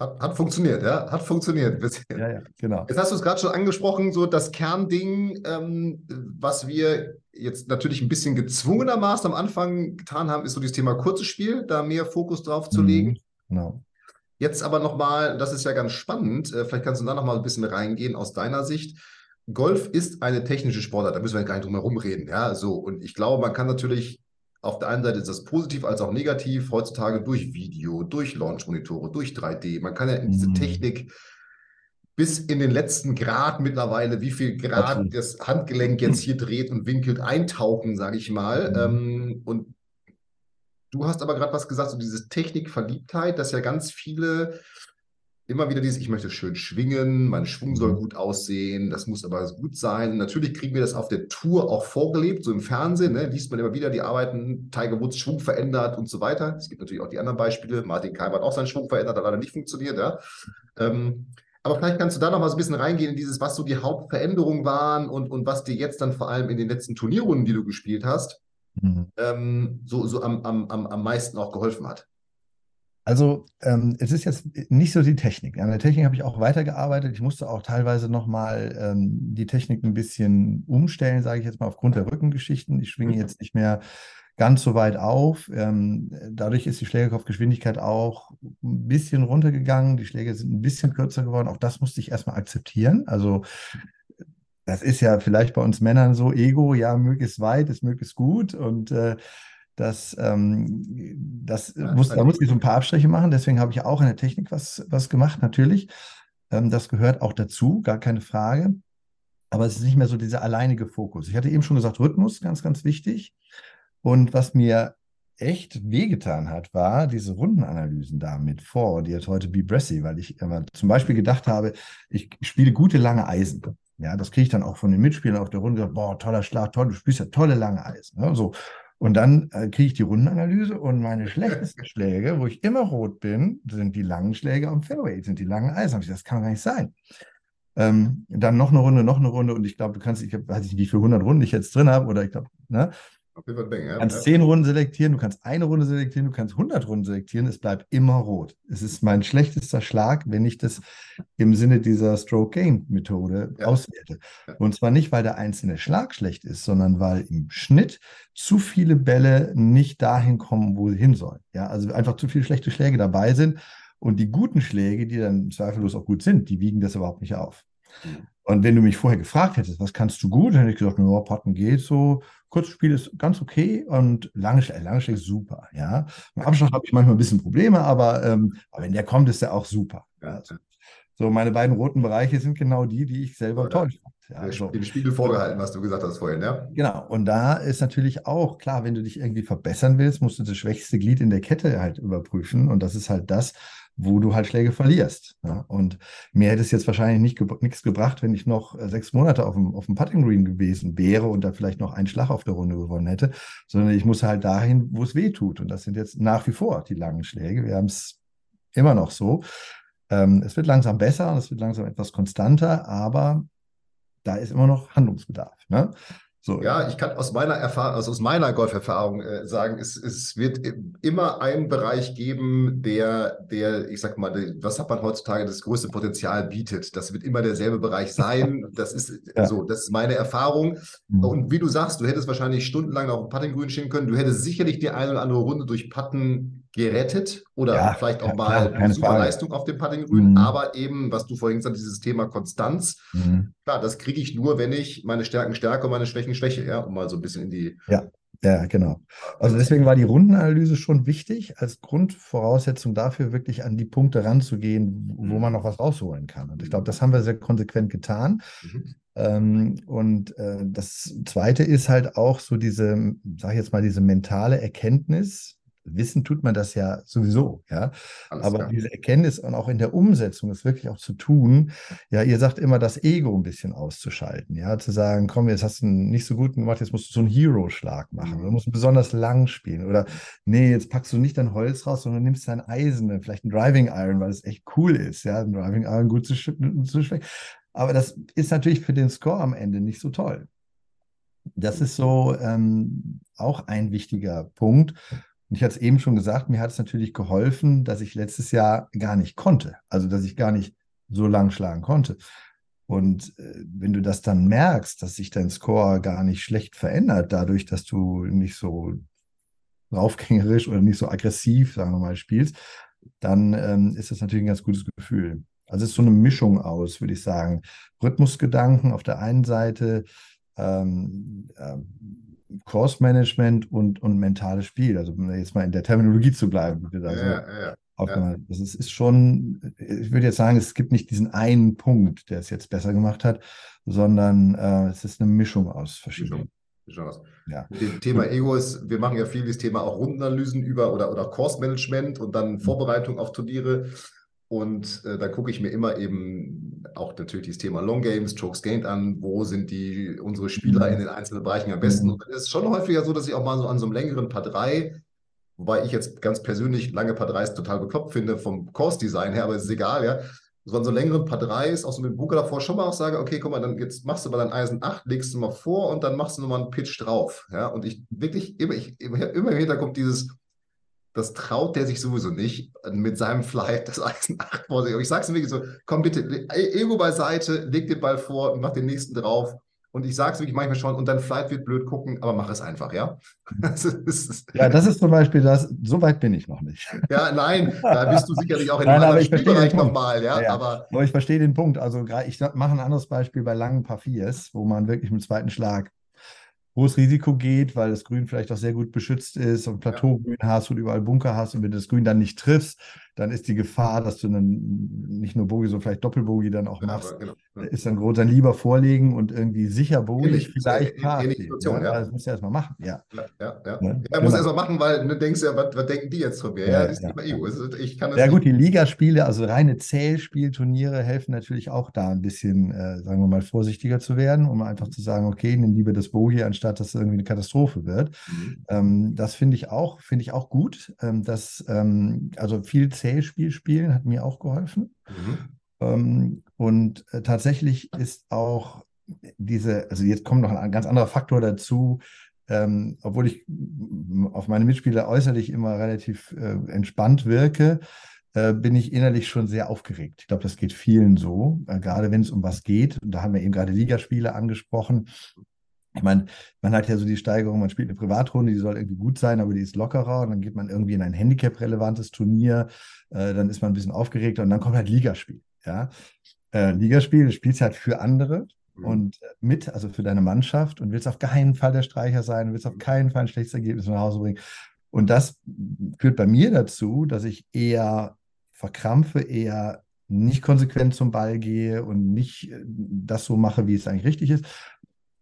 Hat, hat funktioniert, ja, hat funktioniert. Ja, ja, genau. Jetzt hast du es gerade schon angesprochen, so das Kernding, ähm, was wir jetzt natürlich ein bisschen gezwungenermaßen am Anfang getan haben, ist so dieses Thema kurzes Spiel, da mehr Fokus drauf zu legen. Mhm, genau. Jetzt aber nochmal, das ist ja ganz spannend, äh, vielleicht kannst du da nochmal ein bisschen reingehen aus deiner Sicht. Golf ist eine technische Sportart, da müssen wir gar nicht drum herum reden. Ja, so. Und ich glaube, man kann natürlich auf der einen Seite ist das positiv als auch negativ heutzutage durch Video, durch Launch-Monitore, durch 3D. Man kann ja in diese Mhm. Technik bis in den letzten Grad mittlerweile, wie viel Grad Absolut. das Handgelenk jetzt hier dreht und winkelt, eintauchen, sage ich mal. Mhm. Ähm, und du hast aber gerade was gesagt, so diese Technikverliebtheit, dass ja ganz viele immer wieder dieses, ich möchte schön schwingen, mein Schwung soll Mhm. gut aussehen, das muss aber gut sein. Natürlich kriegen wir das auf der Tour auch vorgelebt, so im Fernsehen, ne, liest man immer wieder, die arbeiten, Tiger Woods Schwung verändert und so weiter. Es gibt natürlich auch die anderen Beispiele. Martin Keimer hat auch seinen Schwung verändert, hat leider nicht funktioniert, ja. Ähm, aber vielleicht kannst du da noch mal so ein bisschen reingehen in dieses, was so die Hauptveränderungen waren und, und was dir jetzt dann vor allem in den letzten Turnierrunden, die du gespielt hast, Mhm. ähm, so, so am, am, am, am meisten auch geholfen hat. Also ähm, es ist jetzt nicht so die Technik. An der Technik habe ich auch weitergearbeitet. Ich musste auch teilweise nochmal ähm, die Technik ein bisschen umstellen, sage ich jetzt mal, aufgrund der Rückengeschichten. Ich schwinge jetzt nicht mehr ganz so weit auf. Ähm, dadurch ist die Schlägerkopfgeschwindigkeit auch ein bisschen runtergegangen. Die Schläge sind ein bisschen kürzer geworden. Auch das musste ich erstmal akzeptieren. Also das ist ja vielleicht bei uns Männern so, Ego, ja, möglichst weit ist möglichst gut. Und äh, das, ähm, das Ja, muss, da muss ich so ein paar Abstriche machen. Deswegen habe ich auch in der Technik was, was gemacht, natürlich. Ähm, das gehört auch dazu, gar keine Frage. Aber es ist nicht mehr so dieser alleinige Fokus. Ich hatte eben schon gesagt, Rhythmus, ganz, ganz wichtig. Und was mir echt wehgetan hat, war diese Rundenanalysen da mit vor, die jetzt heute Be Bressy, weil ich immer zum Beispiel gedacht habe, ich spiele gute lange Eisen. Ja, das kriege ich dann auch von den Mitspielern auf der Runde gesagt, boah, toller Schlag, toll, du spielst ja tolle lange Eisen. Ne? So. Und dann äh, kriege ich die Rundenanalyse und meine schlechtesten Schläge, wo ich immer rot bin, sind die langen Schläge am Fairway, sind die langen Eisen. Hab ich gesagt, Das kann gar nicht sein. Ähm, dann noch eine Runde, noch eine Runde und ich glaube, du kannst, ich weiß nicht, wie viele 100 Runden ich jetzt drin habe oder ich glaube, ne? Auf jeden Fall. Du kannst. 10 Runden selektieren, du kannst eine Runde selektieren, du kannst 100 Runden selektieren, es bleibt immer rot. Es ist mein schlechtester Schlag, wenn ich das im Sinne dieser Stroke-Gain-Methode Ja. auswerte. Und zwar nicht, weil der einzelne Schlag schlecht ist, sondern weil im Schnitt zu viele Bälle nicht dahin kommen, wo sie hin sollen. Ja, also einfach zu viele schlechte Schläge dabei sind. Und die guten Schläge, die dann zweifellos auch gut sind, die wiegen das überhaupt nicht auf. Mhm. Und wenn du mich vorher gefragt hättest, was kannst du gut, dann hätte ich gesagt, ja, Patten geht so, Kurzspiel ist ganz okay und lange Schläge, lange Schläge ist super. Ja, im Abschlag habe ich manchmal ein bisschen Probleme, aber, ähm, aber wenn der kommt, ist der auch super. Ja. Also, so, meine beiden roten Bereiche sind genau die, die ich selber Ja. fand. Ja, Der so. Den Spiegel vorgehalten, was du gesagt hast vorhin, ja? Genau, und da ist natürlich auch klar, wenn du dich irgendwie verbessern willst, musst du das schwächste Glied in der Kette halt überprüfen. Und das ist halt das, wo du halt Schläge verlierst. Ja? Und mir hätte es jetzt wahrscheinlich nicht ge nichts gebracht, wenn ich noch äh, sechs Monate auf dem, auf dem Putting Green gewesen wäre und da vielleicht noch einen Schlag auf der Runde gewonnen hätte, sondern ich muss halt dahin, wo es weh tut. Und das sind jetzt nach wie vor die langen Schläge. Wir haben es immer noch so. Ähm, es wird langsam besser und es wird langsam etwas konstanter, aber da ist immer noch Handlungsbedarf. Ne? So, Ja, ich kann aus meiner Erfahrung, also aus meiner Golferfahrung äh, sagen, es, es wird immer einen Bereich geben, der, der, ich sag mal, was hat man heutzutage, das größte Potenzial bietet. Das wird immer derselbe Bereich sein. Das ist Ja. so, das ist meine Erfahrung. Mhm. Und wie du sagst, du hättest wahrscheinlich stundenlang auf dem Puttinggrün stehen können. Du hättest sicherlich die eine oder andere Runde durch Putten gerettet oder Ja, vielleicht auch ja, mal klar, super Frage. Leistung auf dem Puttinggrün. Mhm. Aber eben, was du vorhin gesagt hast, dieses Thema Konstanz. Mhm. Klar, das kriege ich nur, wenn ich meine Stärken stärke und meine Schwächen schwäche, ja, um mal so ein bisschen in die, Ja. Ja, genau. Also deswegen war die Rundenanalyse schon wichtig, als Grundvoraussetzung dafür, wirklich an die Punkte ranzugehen, wo man noch was rausholen kann. Und ich glaube, das haben wir sehr konsequent getan. Mhm. Ähm, und äh, das Zweite ist halt auch so diese, sag ich jetzt mal, diese mentale Erkenntnis, Wissen tut man das ja sowieso, ja. Alles Aber klar. diese Erkenntnis und auch in der Umsetzung, das wirklich auch zu tun, ja, ihr sagt immer, das Ego ein bisschen auszuschalten, ja, zu sagen, komm, jetzt hast du einen nicht so guten gemacht, jetzt musst du so einen Hero-Schlag machen, mhm. oder musst du besonders lang spielen, oder nee, jetzt packst du nicht dein Holz raus, sondern nimmst dein Eisen, vielleicht ein Driving Iron, weil es echt cool ist, ja, ein Driving Iron gut zu, zu schwächen. Aber das ist natürlich für den Score am Ende nicht so toll. Das ist so ähm, auch ein wichtiger Punkt. Und ich hatte es eben schon gesagt, mir hat es natürlich geholfen, dass ich letztes Jahr gar nicht konnte. Also, dass ich gar nicht so lang schlagen konnte. Und äh, wenn du das dann merkst, dass sich dein Score gar nicht schlecht verändert, dadurch, dass du nicht so draufgängerisch oder nicht so aggressiv, sagen wir mal, spielst, dann ähm, ist das natürlich ein ganz gutes Gefühl. Also es ist so eine Mischung aus, würde ich sagen. Rhythmusgedanken auf der einen Seite, ähm, ähm, Course-Management und, und mentales Spiel. Also um jetzt mal in der Terminologie zu bleiben, die da so ja, ja. Das ist, ist schon, ich würde jetzt sagen, es gibt nicht diesen einen Punkt, der es jetzt besser gemacht hat, sondern äh, es ist eine Mischung aus verschiedenen. Mischung. Ja. Mit dem Thema Ego ist, wir machen ja viel das Thema auch Rundenanalysen über oder, oder Course-Management und dann mhm. Vorbereitung auf Turniere. Und äh, da gucke ich mir immer eben auch natürlich das Thema Long Games, Chokes Gained an, wo sind die unsere Spieler mhm. in den einzelnen Bereichen am besten. Mhm. Und es ist schon häufiger so, dass ich auch mal so an so einem längeren Paar 3, wobei ich jetzt ganz persönlich lange Paar 3s total bekloppt finde vom Course-Design her, aber es ist egal, ja. So an so längeren Paar 3s, auch so mit dem Bunker davor, schon mal auch sage, okay, guck mal, dann jetzt machst du mal dein Eisen 8, legst du mal vor und dann machst du nochmal einen Pitch drauf. Ja, und ich wirklich immer, ich, immer, immer im Hintergrund dieses, das traut der sich sowieso nicht mit seinem Flight das Eisen 8 vor sich. Und ich sage es wirklich so, komm bitte, e-, Ego beiseite, leg den Ball vor mach den nächsten drauf. Und ich sage es wirklich manchmal schon, und dein Flight wird blöd gucken, aber mach es einfach, ja? Das ist, ja, das ist zum Beispiel das, so weit bin ich noch nicht. Ja, nein, da bist du sicherlich auch in einem anderen Spielbereich nochmal, ja? ja, Aber, aber ich verstehe den Punkt. Also ich mache ein anderes Beispiel bei langen Papiers, wo man wirklich mit dem zweiten Schlag hohes Risiko geht, weil das Grün vielleicht auch sehr gut beschützt ist und Plateaugrün hast und überall Bunker hast und wenn du das Grün dann nicht triffst, dann ist die Gefahr, dass du dann nicht nur Bogie, sondern vielleicht Doppelbogie dann auch machst, genau, genau. ist dann groß. Dann lieber vorlegen und irgendwie sicher Bogie vielleicht äh, Paar. Ja, ja. Das musst du erstmal machen, ja. Ja, ja, ja. Ne? ja muss erstmal machen, weil du denkst ja, was, was, denken die jetzt von mir? Ja, das ist nicht Ego. Ich kann das ja gut, die Ligaspiele, also reine Zählspielturniere helfen natürlich auch da ein bisschen, äh, sagen wir mal, vorsichtiger zu werden, um einfach zu sagen, okay, nimm lieber das Bogie, anstatt dass es irgendwie eine Katastrophe wird. Mhm. Ähm, das finde ich auch, finde ich auch gut, ähm, dass ähm, also viel Zähl Zählspiel spielen, hat mir auch geholfen. Mhm. Ähm, und äh, tatsächlich ist auch diese, also jetzt kommt noch ein ganz anderer Faktor dazu, ähm, obwohl ich auf meine Mitspieler äußerlich immer relativ äh, entspannt wirke, äh, bin ich innerlich schon sehr aufgeregt. Ich glaube, das geht vielen so, äh, gerade wenn es um was geht. Und da haben wir eben gerade Ligaspiele angesprochen. Ich meine, man hat ja so die Steigerung, man spielt eine Privatrunde, die soll irgendwie gut sein, aber die ist lockerer und dann geht man irgendwie in ein Handicap-relevantes Turnier, äh, dann ist man ein bisschen aufgeregter und dann kommt halt Ligaspiel. Ja? Äh, Ligaspiel, du spielst halt für andere mhm. und mit, also für deine Mannschaft und willst auf keinen Fall der Streicher sein, willst auf mhm. keinen Fall ein schlechtes Ergebnis nach Hause bringen. Und das führt bei mir dazu, dass ich eher verkrampfe, eher nicht konsequent zum Ball gehe und nicht äh, das so mache, wie es eigentlich richtig ist,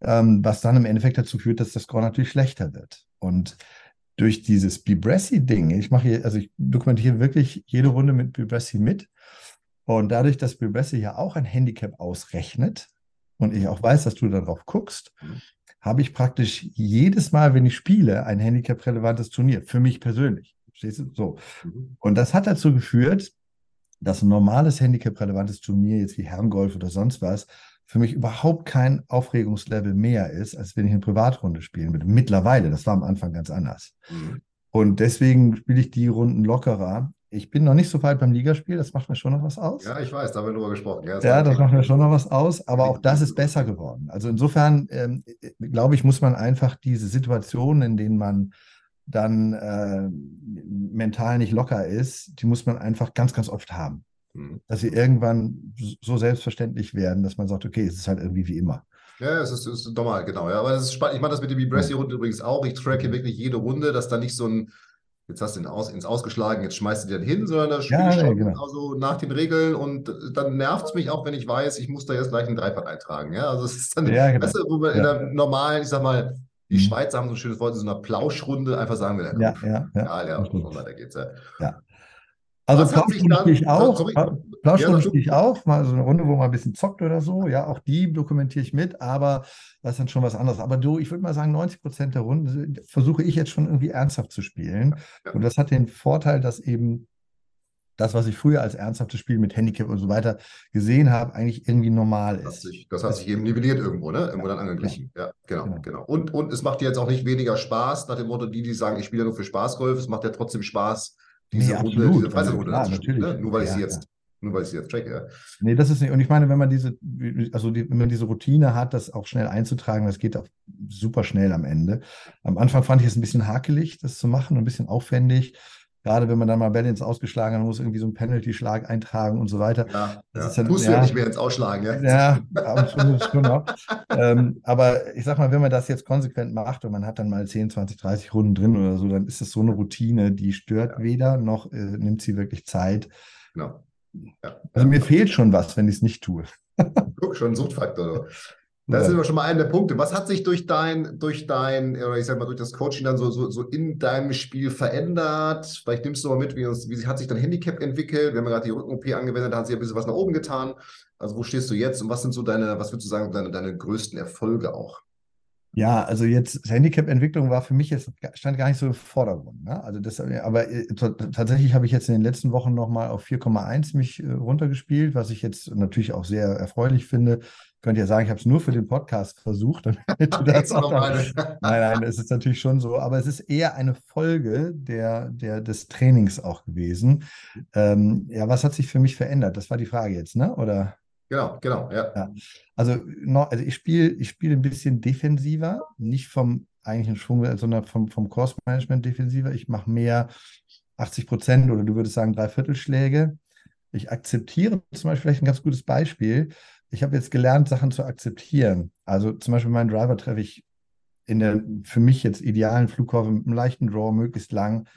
ähm, was dann im Endeffekt dazu führt, dass das Score natürlich schlechter wird. Und durch dieses Bibressi-Ding, ich mache hier, also ich dokumentiere wirklich jede Runde mit Bibressi mit. Und dadurch, dass Bibressi ja auch ein Handicap ausrechnet und ich auch weiß, dass du darauf guckst, habe ich praktisch jedes Mal, wenn ich spiele, ein Handicap-relevantes Turnier. Für mich persönlich. Verstehst du? So. Mhm. Und das hat dazu geführt, dass ein normales Handicap-relevantes Turnier, jetzt wie Herrengolf oder sonst was, für mich überhaupt kein Aufregungslevel mehr ist, als wenn ich eine Privatrunde spielen würde. Mittlerweile, das war am Anfang ganz anders. Mhm. Und deswegen spiele ich die Runden lockerer. Ich bin noch nicht so weit beim Ligaspiel, das macht mir schon noch was aus. Ja, ich weiß, da haben wir drüber gesprochen. Ja, das, ja, das macht mir schon noch was aus, aber auch das ist besser geworden. Also insofern, ähm, glaube ich, muss man einfach diese Situationen, in denen man dann äh, mental nicht locker ist, die muss man einfach ganz, ganz oft haben. Mhm. Dass sie irgendwann so selbstverständlich werden, dass man sagt, okay, es ist halt irgendwie wie immer. Ja, es ist, ist normal, genau. Ja. Aber das ist spannend. Ich mache das mit der Vibressi-Runde übrigens auch. Ich tracke wirklich jede Runde, dass da nicht so ein, jetzt hast du ihn aus, ins Ausgeschlagen, jetzt schmeißt du den hin, sondern da spiele Ja, schon genau. also nach den Regeln und dann nervt es mich auch, wenn ich weiß, ich muss da jetzt gleich einen Dreipad eintragen. Ja, also es ist dann, Ja, genau. weißt du, wo wir in Ja. der normalen, ich sag mal, die Mhm. Schweizer haben so ein schönes Wort, in so einer Plauschrunde einfach sagen wir, ja, komm, Ja, ja, ja. ja, das und stimmt. weiter geht's. Ja. Ja. Also ich auch. Sorry. Pla- Ja, ich auch. Mal so eine Runde, wo man ein bisschen zockt oder so. Ja, auch die dokumentiere ich mit, aber das ist dann schon was anderes. Aber du, ich würde mal sagen, 90 Prozent der Runden versuche ich jetzt schon irgendwie ernsthaft zu spielen. Ja. Und das hat den Vorteil, dass eben das, was ich früher als ernsthaftes Spiel mit Handicap und so weiter gesehen habe, eigentlich irgendwie normal Das hat ist. sich, das hat sich eben nivelliert irgendwo, ne? Irgendwo dann angeglichen. Ja, genau, Genau. genau. Und, und es macht dir jetzt auch nicht weniger Spaß, nach dem Motto, die, die sagen, ich spiele ja nur für Spaßgolf, es macht ja trotzdem Spaß, diese Nee, Runde, diese Freizeitrunde Ja, dann zu spielen, natürlich. ne? Nur weil ich sie Ja, jetzt, nur weil ich sie jetzt tracke, ja. Nee, das ist nicht. Und ich meine, wenn man diese, also die, wenn man diese Routine hat, das auch schnell einzutragen, das geht auch super schnell am Ende. Am Anfang fand ich es ein bisschen hakelig, das zu machen, ein bisschen aufwendig. Gerade wenn man dann mal Bälle ins Ausgeschlagen hat, man muss irgendwie so einen Penalty-Schlag eintragen und so weiter. Ja, Das ja. ist dann- Tust du ja ja. nicht mehr ins Ausschlagen, ja. Ja, ab und zu muss es schon noch. ähm, aber ich sag mal, wenn man das jetzt konsequent macht und man hat dann mal 10, 20, 30 Runden drin oder so, dann ist das so eine Routine, die stört Ja. weder noch äh, nimmt sie wirklich Zeit. Genau. Ja. Also mir fehlt schon was, wenn ich es nicht tue. Guck, schon ein Das ist aber schon mal einer der Punkte. Was hat sich durch dein, durch dein, oder ich sag mal, durch das Coaching dann so, so, so in deinem Spiel verändert? Vielleicht nimmst du mal mit, wie, uns, wie hat sich dein Handicap entwickelt? Wir haben ja gerade die Rücken-OP angewendet, da hat sich ein bisschen was nach oben getan. Also wo stehst du jetzt und was sind so deine, was würdest du sagen, deine, deine größten Erfolge auch? Ja, also jetzt Handicap-Entwicklung war für mich jetzt stand gar nicht so im Vordergrund. Ne? Also das, aber äh, tatsächlich habe ich jetzt in den letzten Wochen nochmal auf 4,1 mich äh, runtergespielt, was ich jetzt natürlich auch sehr erfreulich finde. Könnt ihr sagen, ich habe es nur für den Podcast versucht, damit du das auch. Nein, nein, es ist natürlich schon so, aber es ist eher eine Folge der, der, des Trainings auch gewesen. Ähm, ja, was hat sich für mich verändert? Das war die Frage jetzt, ne? Oder? Genau, genau, ja. Ja. Also, noch, also ich spiele ich spiele ein bisschen defensiver, nicht vom eigentlichen Schwung, sondern vom, vom Course-Management defensiver. Ich mache mehr 80 Prozent oder du würdest sagen Dreiviertelschläge. Ich akzeptiere zum Beispiel vielleicht ein ganz gutes Beispiel. Ich habe jetzt gelernt, Sachen zu akzeptieren. Also zum Beispiel meinen Driver treffe ich in der für mich jetzt idealen Flugkurve mit einem leichten Draw, möglichst lang,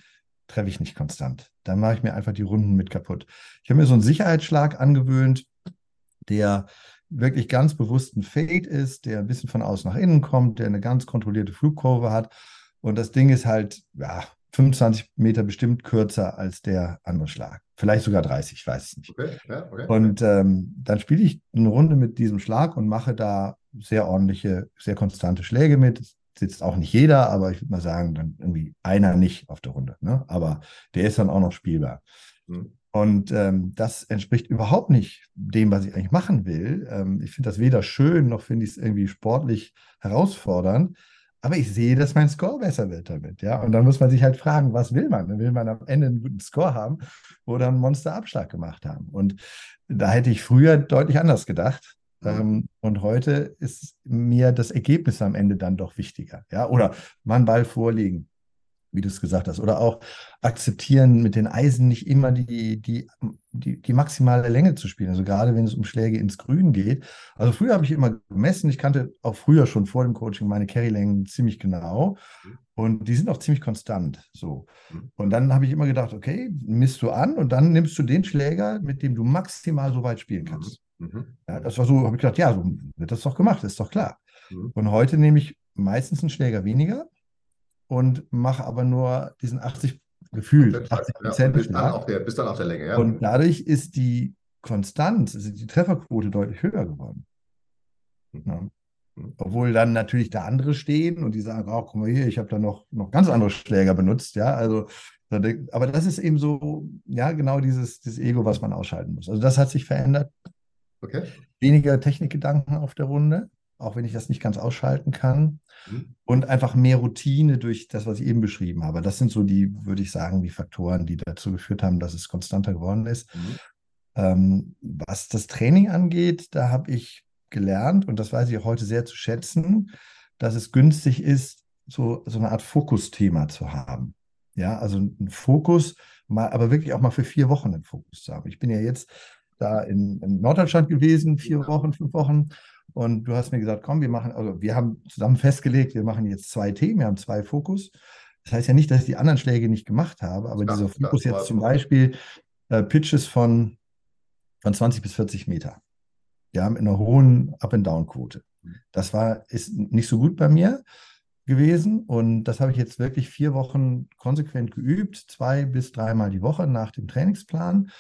treffe ich nicht konstant. Dann mache ich mir einfach die Runden mit kaputt. Ich habe mir so einen Sicherheitsschlag angewöhnt, der wirklich ganz bewusst ein Fade ist, der ein bisschen von außen nach innen kommt, der eine ganz kontrollierte Flugkurve hat. Und das Ding ist halt, ja, 25 Meter bestimmt kürzer als der andere Schlag. Vielleicht sogar 30, ich weiß es nicht. Okay, ja, okay. Und ähm, dann spiele ich eine Runde mit diesem Schlag und mache da sehr ordentliche, sehr konstante Schläge mit. Es sitzt auch nicht jeder, aber ich würde mal sagen, dann irgendwie einer nicht auf der Runde. Ne? Aber der ist dann auch noch spielbar. Hm. Und ähm, das entspricht überhaupt nicht dem, was ich eigentlich machen will. Ähm, ich finde das weder schön, noch finde ich es irgendwie sportlich herausfordernd. Aber ich sehe, dass mein Score besser wird damit. Ja? Und dann muss man sich halt fragen, was will man? Will man am Ende einen guten Score haben oder einen Monsterabschlag gemacht haben? Und da hätte ich früher deutlich anders gedacht. Ähm, und heute ist mir das Ergebnis am Ende dann doch wichtiger. Ja? Oder einen Ball vorlegen, wie du es gesagt hast. Oder auch akzeptieren, mit den Eisen nicht immer die, die, die, die maximale Länge zu spielen. Also gerade wenn es um Schläge ins Grün geht. Also früher habe ich immer gemessen. Ich kannte auch früher schon vor dem Coaching meine Carry-Längen ziemlich genau. Und die sind auch ziemlich konstant. So. Und dann habe ich immer gedacht, okay, misst du an und dann nimmst du den Schläger, mit dem du maximal so weit spielen kannst. Mhm. Ja, das war so, habe ich gedacht, ja, so wird das doch gemacht, ist doch klar. Mhm. Und heute nehme ich meistens einen Schläger weniger und mache aber nur diesen 80 gefühlt, 80 Ja, Prozent bis, dann auf der, bis dann auf der Länge, ja. Und dadurch ist die Konstanz, also die Trefferquote deutlich höher geworden. Ja. Mhm. Obwohl dann natürlich da andere stehen und die sagen, oh, guck mal hier, ich habe da noch, noch ganz andere Schläger benutzt, ja, also aber das ist eben so, ja, genau dieses, dieses Ego, was man ausschalten muss. Also das hat sich verändert. okay. Weniger Technikgedanken auf der Runde, auch wenn ich das nicht ganz ausschalten kann. Mhm. Und einfach mehr Routine durch das, was ich eben beschrieben habe. Das sind so die, würde ich sagen, die Faktoren, die dazu geführt haben, dass es konstanter geworden ist. Mhm. Ähm, was das Training angeht, da habe ich gelernt, und das weiß ich auch heute sehr zu schätzen, dass es günstig ist, so, so eine Art Fokusthema zu haben. Ja, also ein Fokus, mal, aber wirklich auch mal für vier Wochen einen Fokus zu haben. Ich bin ja jetzt da in, in Norddeutschland gewesen, vier Wochen, fünf Wochen. Und du hast mir gesagt, komm, wir machen, also wir haben zusammen festgelegt, wir machen jetzt zwei Themen, wir haben zwei Fokus. Das heißt ja nicht, dass ich die anderen Schläge nicht gemacht habe, aber ja, dieser Fokus jetzt zum Beispiel äh, Pitches von, von 20 bis 40 Meter. Ja, mit einer hohen Up-and-Down-Quote. Das war, ist nicht so gut bei mir gewesen und das habe ich jetzt wirklich vier Wochen konsequent geübt, zwei bis dreimal die Woche nach dem Trainingsplan.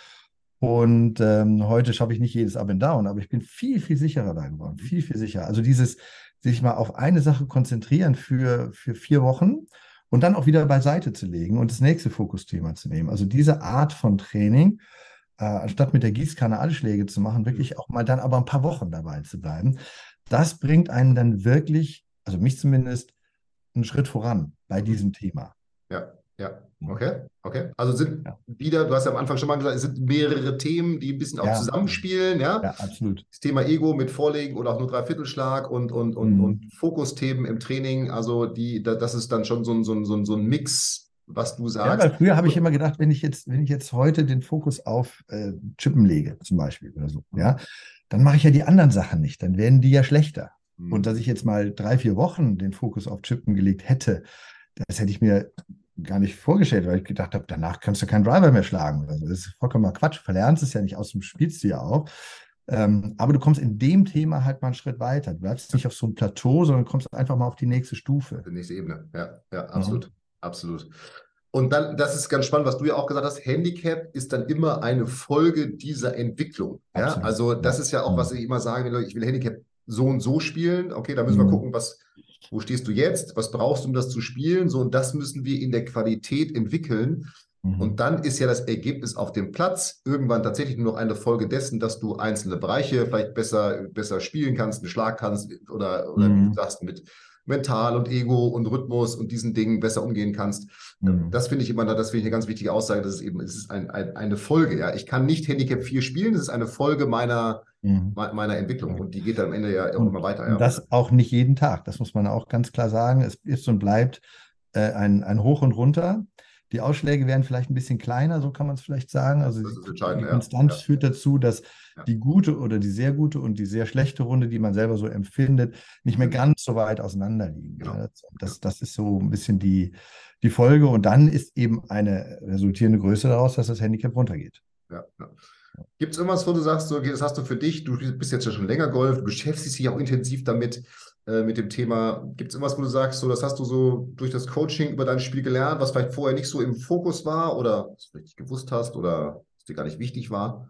Und ähm, heute schaffe ich nicht jedes Up and Down, aber ich bin viel, viel sicherer da geworden. Viel, viel sicherer. Also dieses sich mal auf eine Sache konzentrieren für, für vier Wochen und dann auch wieder beiseite zu legen und das nächste Fokusthema zu nehmen. Also diese Art von Training, äh, anstatt mit der Gießkanne alle Schläge zu machen, wirklich auch mal dann aber ein paar Wochen dabei zu bleiben, das bringt einen dann wirklich, also mich zumindest, einen Schritt voran bei diesem Thema. Ja, ja, okay, okay. Also sind ja. wieder, du hast ja am Anfang schon mal gesagt, es sind mehrere Themen, die ein bisschen auch ja. zusammenspielen, ja? Ja, absolut. Das Thema Ego mit Vorlegen oder auch nur Dreiviertelschlag und, und, und, mhm. und Fokusthemen im Training, also die, das ist dann schon so ein, so ein, so ein, so ein Mix, was du sagst. Ja, weil früher habe ich immer gedacht, wenn ich jetzt, wenn ich jetzt heute den Fokus auf äh, Chippen lege, zum Beispiel oder so, ja, dann mache ich ja die anderen Sachen nicht, dann werden die ja schlechter. Mhm. Und dass ich jetzt mal drei, vier Wochen den Fokus auf Chippen gelegt hätte, das hätte ich mir gar nicht vorgestellt, weil ich gedacht habe, danach kannst du keinen Driver mehr schlagen. Das ist vollkommener Quatsch. Verlernst es ja nicht aus dem spielst du ja auch. Ähm, aber du kommst in dem Thema halt mal einen Schritt weiter. Du bleibst nicht auf so einem Plateau, sondern kommst einfach mal auf die nächste Stufe. Die nächste Ebene, ja, ja, absolut. Mhm. Absolut. Und dann, das ist ganz spannend, was du ja auch gesagt hast, Handicap ist dann immer eine Folge dieser Entwicklung. Ja? Also das ist ja auch, was mhm. ich immer sage, ich will Handicap so und so spielen. Okay, da müssen mhm. wir gucken, was, wo stehst du jetzt? Was brauchst du, um das zu spielen? So, und das müssen wir in der Qualität entwickeln. Mhm. Und dann ist ja das Ergebnis auf dem Platz irgendwann tatsächlich nur noch eine Folge dessen, dass du einzelne Bereiche vielleicht besser, besser spielen kannst, einen Schlag kannst oder, oder mhm. wie du sagst, mit mental und Ego und Rhythmus und diesen Dingen besser umgehen kannst. Mhm. Das finde ich immer, das finde ich eine ganz wichtige Aussage, dass es eben, es ist ein, ein, eine Folge, ja. Ich kann nicht Handicap 4 spielen, das ist eine Folge meiner, mhm. meiner Entwicklung und die geht dann am Ende ja auch immer weiter. Ja. Das auch nicht jeden Tag, das muss man auch ganz klar sagen. Es ist und bleibt äh, ein, ein Hoch und Runter. Die Ausschläge werden vielleicht ein bisschen kleiner, so kann man es vielleicht sagen. Also die Konstanz ja. führt dazu, dass ja. die gute oder die sehr gute und die sehr schlechte Runde, die man selber so empfindet, nicht mehr ganz so weit auseinander liegen. Genau. Ja, das, das, ist so ein bisschen die, die Folge. Und dann ist eben eine resultierende Größe daraus, dass das Handicap runtergeht. Ja, ja. Gibt es irgendwas, wo du sagst, so, das hast du für dich, du bist jetzt ja schon länger Golf, du beschäftigst dich auch intensiv damit, äh, mit dem Thema. Gibt es irgendwas, wo du sagst, so, das hast du so durch das Coaching über dein Spiel gelernt, was vielleicht vorher nicht so im Fokus war oder was du nicht gewusst hast oder was dir gar nicht wichtig war?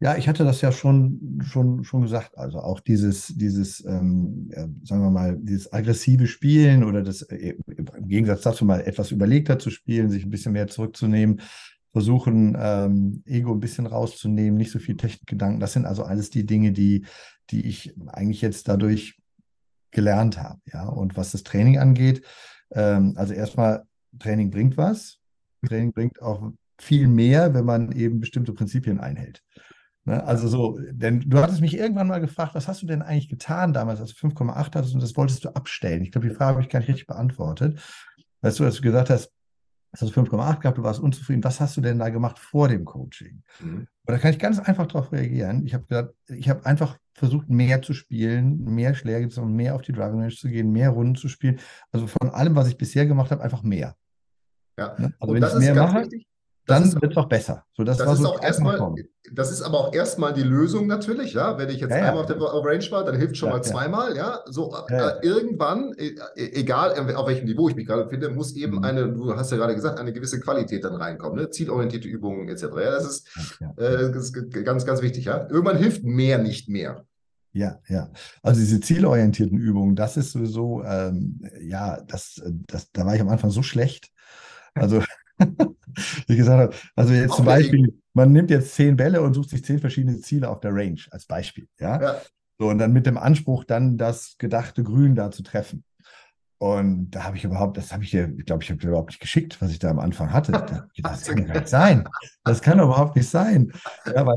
Ja, ich hatte das ja schon, schon, schon gesagt. Also auch dieses, dieses ähm, sagen wir mal, dieses aggressive Spielen oder das äh, im Gegensatz dazu mal etwas überlegter zu spielen, sich ein bisschen mehr zurückzunehmen, versuchen, ähm, Ego ein bisschen rauszunehmen, nicht so viel Technikgedanken. Das sind also alles die Dinge, die, die ich eigentlich jetzt dadurch gelernt habe. Ja, und was das Training angeht, ähm, also erstmal, Training bringt was. Training bringt auch viel mehr, wenn man eben bestimmte Prinzipien einhält. Ne? Also so, denn du hattest mich irgendwann mal gefragt, was hast du denn eigentlich getan damals, als du 5,8 hattest und das wolltest du abstellen? Ich glaube, die Frage habe ich gar nicht richtig beantwortet. Weißt du, als du gesagt hast, hast du 5,8 gehabt, du warst unzufrieden, was hast du denn da gemacht vor dem Coaching? Mhm. Und da kann ich ganz einfach darauf reagieren. Ich habe gesagt, ich habe einfach versucht, mehr zu spielen, mehr Schläge zu machen, mehr auf die Driving Range zu gehen, mehr Runden zu spielen. Also von allem, was ich bisher gemacht habe, einfach mehr. Ja. Ne? Also und wenn ich mehr mache, wichtig dann wird es auch besser. So, das, das ist so auch erstmal, das ist aber auch erstmal die Lösung natürlich, ja. Wenn ich jetzt ja, einmal ja. auf der Range war, dann hilft schon ja, mal zweimal, ja. So äh, irgendwann, e, e, egal auf welchem Niveau ich mich gerade befinde, muss eben mhm. eine, du hast ja gerade gesagt, eine gewisse Qualität dann reinkommen, ne? Zielorientierte Übungen etc. Ja, das ist, äh, das ist ganz, ganz wichtig, ja. Irgendwann hilft mehr nicht mehr. Ja, ja. Also diese zielorientierten Übungen, das ist sowieso, ähm, ja, das, das, da war ich am Anfang so schlecht. Also wie gesagt habe, also jetzt Auch zum Beispiel, man nimmt jetzt zehn Bälle und sucht sich zehn verschiedene Ziele auf der Range als Beispiel. Ja? ja. So, und dann mit dem Anspruch, dann das gedachte Grün da zu treffen. Und da habe ich überhaupt, das habe ich dir, ich glaube, ich habe dir überhaupt nicht geschickt, was ich da am Anfang hatte. Das, kann ja nicht sein. Das kann überhaupt nicht sein. Ja, weil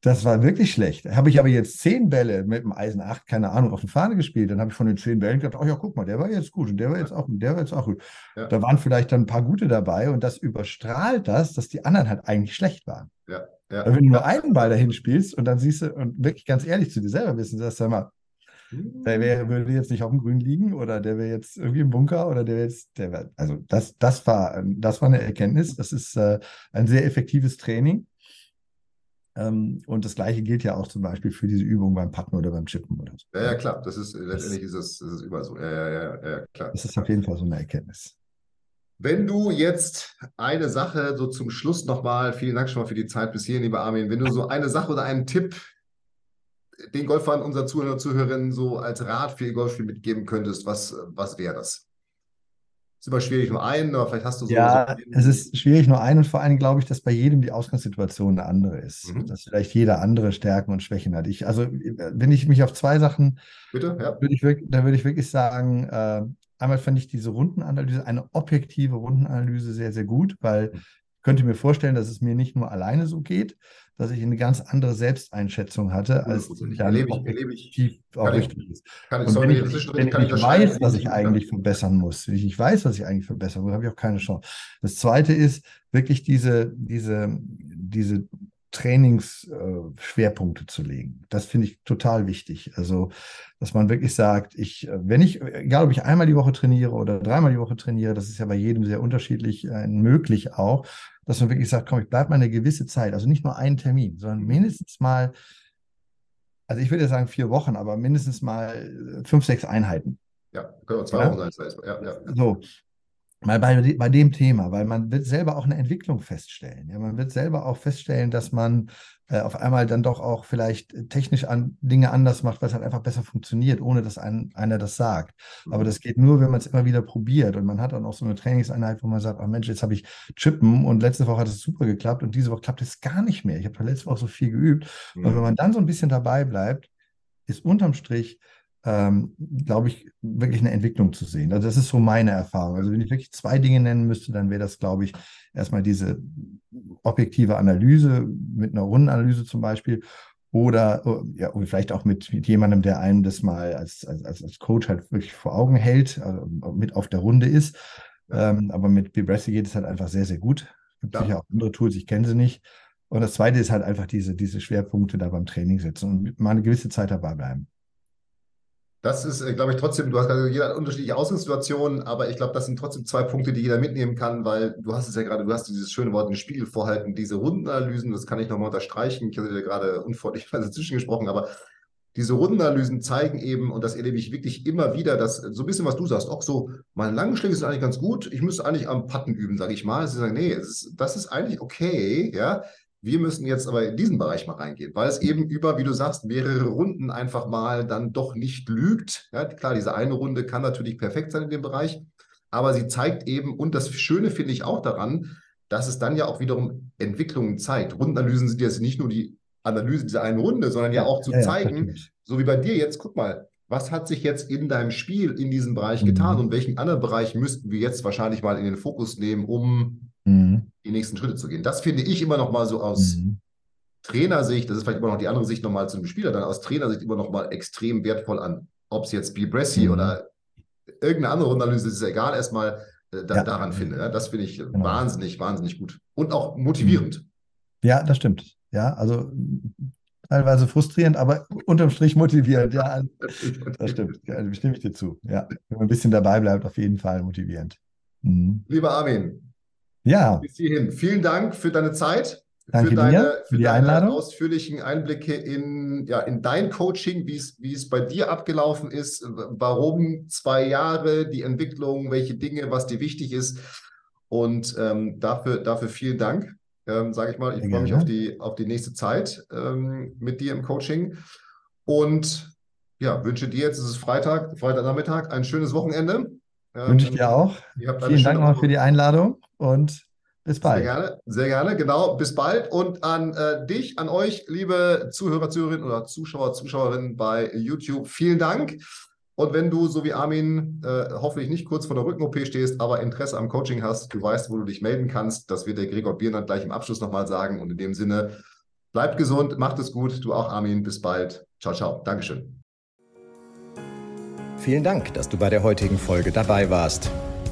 das war wirklich schlecht. Habe ich aber jetzt zehn Bälle mit dem Eisen 8, keine Ahnung, auf die Fahne gespielt, dann habe ich von den zehn Bällen gedacht, oh ja, guck mal, der war jetzt gut und der war jetzt auch gut, der war jetzt auch gut. Ja. Da waren vielleicht dann ein paar gute dabei und das überstrahlt das, dass die anderen halt eigentlich schlecht waren. Ja, Ja. Wenn du nur einen Ball dahin spielst und dann siehst du und wirklich ganz ehrlich zu dir selber wissen, sagst du mal, der wäre, würde jetzt nicht auf dem Grün liegen oder der wäre jetzt irgendwie im Bunker oder der wäre jetzt, der wär, also das, das war, das war eine Erkenntnis. Das ist äh, ein sehr effektives Training. Ähm, und das Gleiche gilt ja auch zum Beispiel für diese Übung beim Patten oder beim Chippen oder so. Ja, ja klar. Das ist, letztendlich ist es, ist es überall so. Ja, ja, ja, ja, klar. Das ist auf jeden Fall so eine Erkenntnis. Wenn du jetzt eine Sache so zum Schluss nochmal, vielen Dank schon mal für die Zeit bis hierhin, lieber Armin, wenn du so eine Sache oder einen Tipp den Golfern unserer Zuhörer und Zuhörerinnen so als Rat für ihr Golfspiel mitgeben könntest, was, was wäre das? Ist immer schwierig nur einen, aber vielleicht hast du so. Ja, so es ist schwierig nur einen und vor allem glaube ich, dass bei jedem die Ausgangssituation eine andere ist. Mhm. Dass vielleicht jeder andere Stärken und Schwächen hat. Ich, also, wenn ich mich auf zwei Sachen. Bitte, ja. Würde ich da würde ich wirklich sagen, äh, einmal fand ich diese Rundenanalyse, eine objektive Rundenanalyse sehr, sehr gut, weil mhm könnte mir vorstellen, dass es mir nicht nur alleine so geht, dass ich eine ganz andere Selbsteinschätzung hatte, als dann erlebe ich, erlebe ich, auch richtig ist. Kann ich, sorry, wenn ich, wenn ich nicht weiß, was ich eigentlich verbessern muss, wenn ich nicht weiß, was ich eigentlich verbessern muss, habe ich auch keine Chance. Das Zweite ist wirklich diese, diese, diese Trainingsschwerpunkte zu legen. Das finde ich total wichtig. Also, dass man wirklich sagt, ich, wenn ich, egal ob ich einmal die Woche trainiere oder dreimal die Woche trainiere, das ist ja bei jedem sehr unterschiedlich äh, möglich auch, dass man wirklich sagt, komm, ich bleibe mal eine gewisse Zeit, also nicht nur einen Termin, sondern mindestens mal, also ich würde ja sagen vier Wochen, aber mindestens mal fünf, sechs Einheiten. Ja, können wir zwei ja? Wochen sein. Ja, ja. So, Mal bei, bei dem Thema, weil man wird selber auch eine Entwicklung feststellen. Ja, man wird selber auch feststellen, dass man äh, auf einmal dann doch auch vielleicht technisch an Dinge anders macht, weil es halt einfach besser funktioniert, ohne dass ein, einer das sagt. Aber das geht nur, wenn man es immer wieder probiert. Und man hat dann auch so eine Trainingseinheit, wo man sagt, oh Mensch, jetzt habe ich Chippen und letzte Woche hat es super geklappt und diese Woche klappt es gar nicht mehr. Ich habe letzte Woche so viel geübt. Mhm. Und wenn man dann so ein bisschen dabei bleibt, ist unterm Strich ähm, glaube ich, wirklich eine Entwicklung zu sehen. Also das ist so meine Erfahrung. Also wenn ich wirklich zwei Dinge nennen müsste, dann wäre das, glaube ich, erstmal diese objektive Analyse mit einer Rundenanalyse zum Beispiel oder ja, und vielleicht auch mit, mit jemandem, der einem das mal als, als, als Coach halt wirklich vor Augen hält, also mit auf der Runde ist. Ähm, aber mit Bibresi geht es halt einfach sehr, sehr gut. Es gibt ja. sicher auch andere Tools, ich kenne sie nicht. Und das zweite ist halt einfach diese, diese Schwerpunkte da beim Training setzen und mal eine gewisse Zeit dabei bleiben. Das ist, äh, glaube ich, trotzdem, du hast also jeder unterschiedliche Ausgangssituationen, aber ich glaube, das sind trotzdem zwei Punkte, die jeder mitnehmen kann, weil du hast es ja gerade, du hast dieses schöne Wort, den Spiegel vorhalten, diese Rundenanalysen, das kann ich nochmal unterstreichen. Ich hatte ja gerade unfreundlicherweise zwischengesprochen, aber diese Rundenanalysen zeigen eben, und das erlebe ich wirklich immer wieder, dass so ein bisschen, was du sagst, auch so, meine langen Schläge sind eigentlich ganz gut, ich müsste eigentlich am Patten üben, sage ich mal. Sie sagen, nee, ist, das ist eigentlich okay, ja. Wir müssen jetzt aber in diesen Bereich mal reingehen, weil es eben über, wie du sagst, mehrere Runden einfach mal dann doch nicht lügt. Ja, klar, diese eine Runde kann natürlich perfekt sein in dem Bereich, aber sie zeigt eben, und das Schöne finde ich auch daran, dass es dann ja auch wiederum Entwicklungen zeigt. Rundenanalysen sind jetzt nicht nur die Analyse dieser einen Runde, sondern ja auch zu ja, zeigen, ja, so wie bei dir jetzt, guck mal, was hat sich jetzt in deinem Spiel in diesem Bereich mhm. getan und welchen anderen Bereich müssten wir jetzt wahrscheinlich mal in den Fokus nehmen, um mhm. Die nächsten Schritte zu gehen. Das finde ich immer noch mal so aus mhm. Trainersicht, das ist vielleicht immer noch die andere Sicht nochmal zum Spieler, dann aus Trainersicht immer noch mal extrem wertvoll an. Ob es jetzt Bibressi mhm. oder irgendeine andere Analyse ist, egal, erstmal äh, da, ja. daran finde. Ja? Das finde ich genau. wahnsinnig, wahnsinnig gut und auch motivierend. Ja, das stimmt. Ja, also teilweise frustrierend, aber unterm Strich motivierend. Ja, das stimmt. Ja, stimme ich dir zu. Ja, wenn man ein bisschen dabei bleibt, auf jeden Fall motivierend. Mhm. Lieber Armin, ja. Bis hierhin. Vielen Dank für deine Zeit. Danke für deine, dir, für, für die Einladung. ausführlichen Einblicke in, ja, in dein Coaching, wie es, wie es bei dir abgelaufen ist, warum zwei Jahre, die Entwicklung, welche Dinge, was dir wichtig ist. Und ähm, dafür, dafür vielen Dank, ähm, sage ich mal. Ich freue mich auf die, auf die nächste Zeit ähm, mit dir im Coaching. Und ja, wünsche dir jetzt, es ist Freitag, Freitagnachmittag, ein schönes Wochenende. Wünsche ich dir auch. Vielen Dank nochmal für die Einladung und bis bald. Sehr gerne, sehr gerne, genau. Bis bald. Und an äh, dich, an euch, liebe Zuhörer, Zuhörerinnen oder Zuschauer, Zuschauerinnen bei YouTube, vielen Dank. Und wenn du, so wie Armin, äh, hoffentlich nicht kurz vor der Rücken-OP stehst, aber Interesse am Coaching hast, du weißt, wo du dich melden kannst. Das wird der Gregor Biernert gleich im Abschluss nochmal sagen. Und in dem Sinne, bleibt gesund, macht es gut. Du auch, Armin. Bis bald. Ciao, ciao. Dankeschön. Vielen Dank, dass du bei der heutigen Folge dabei warst.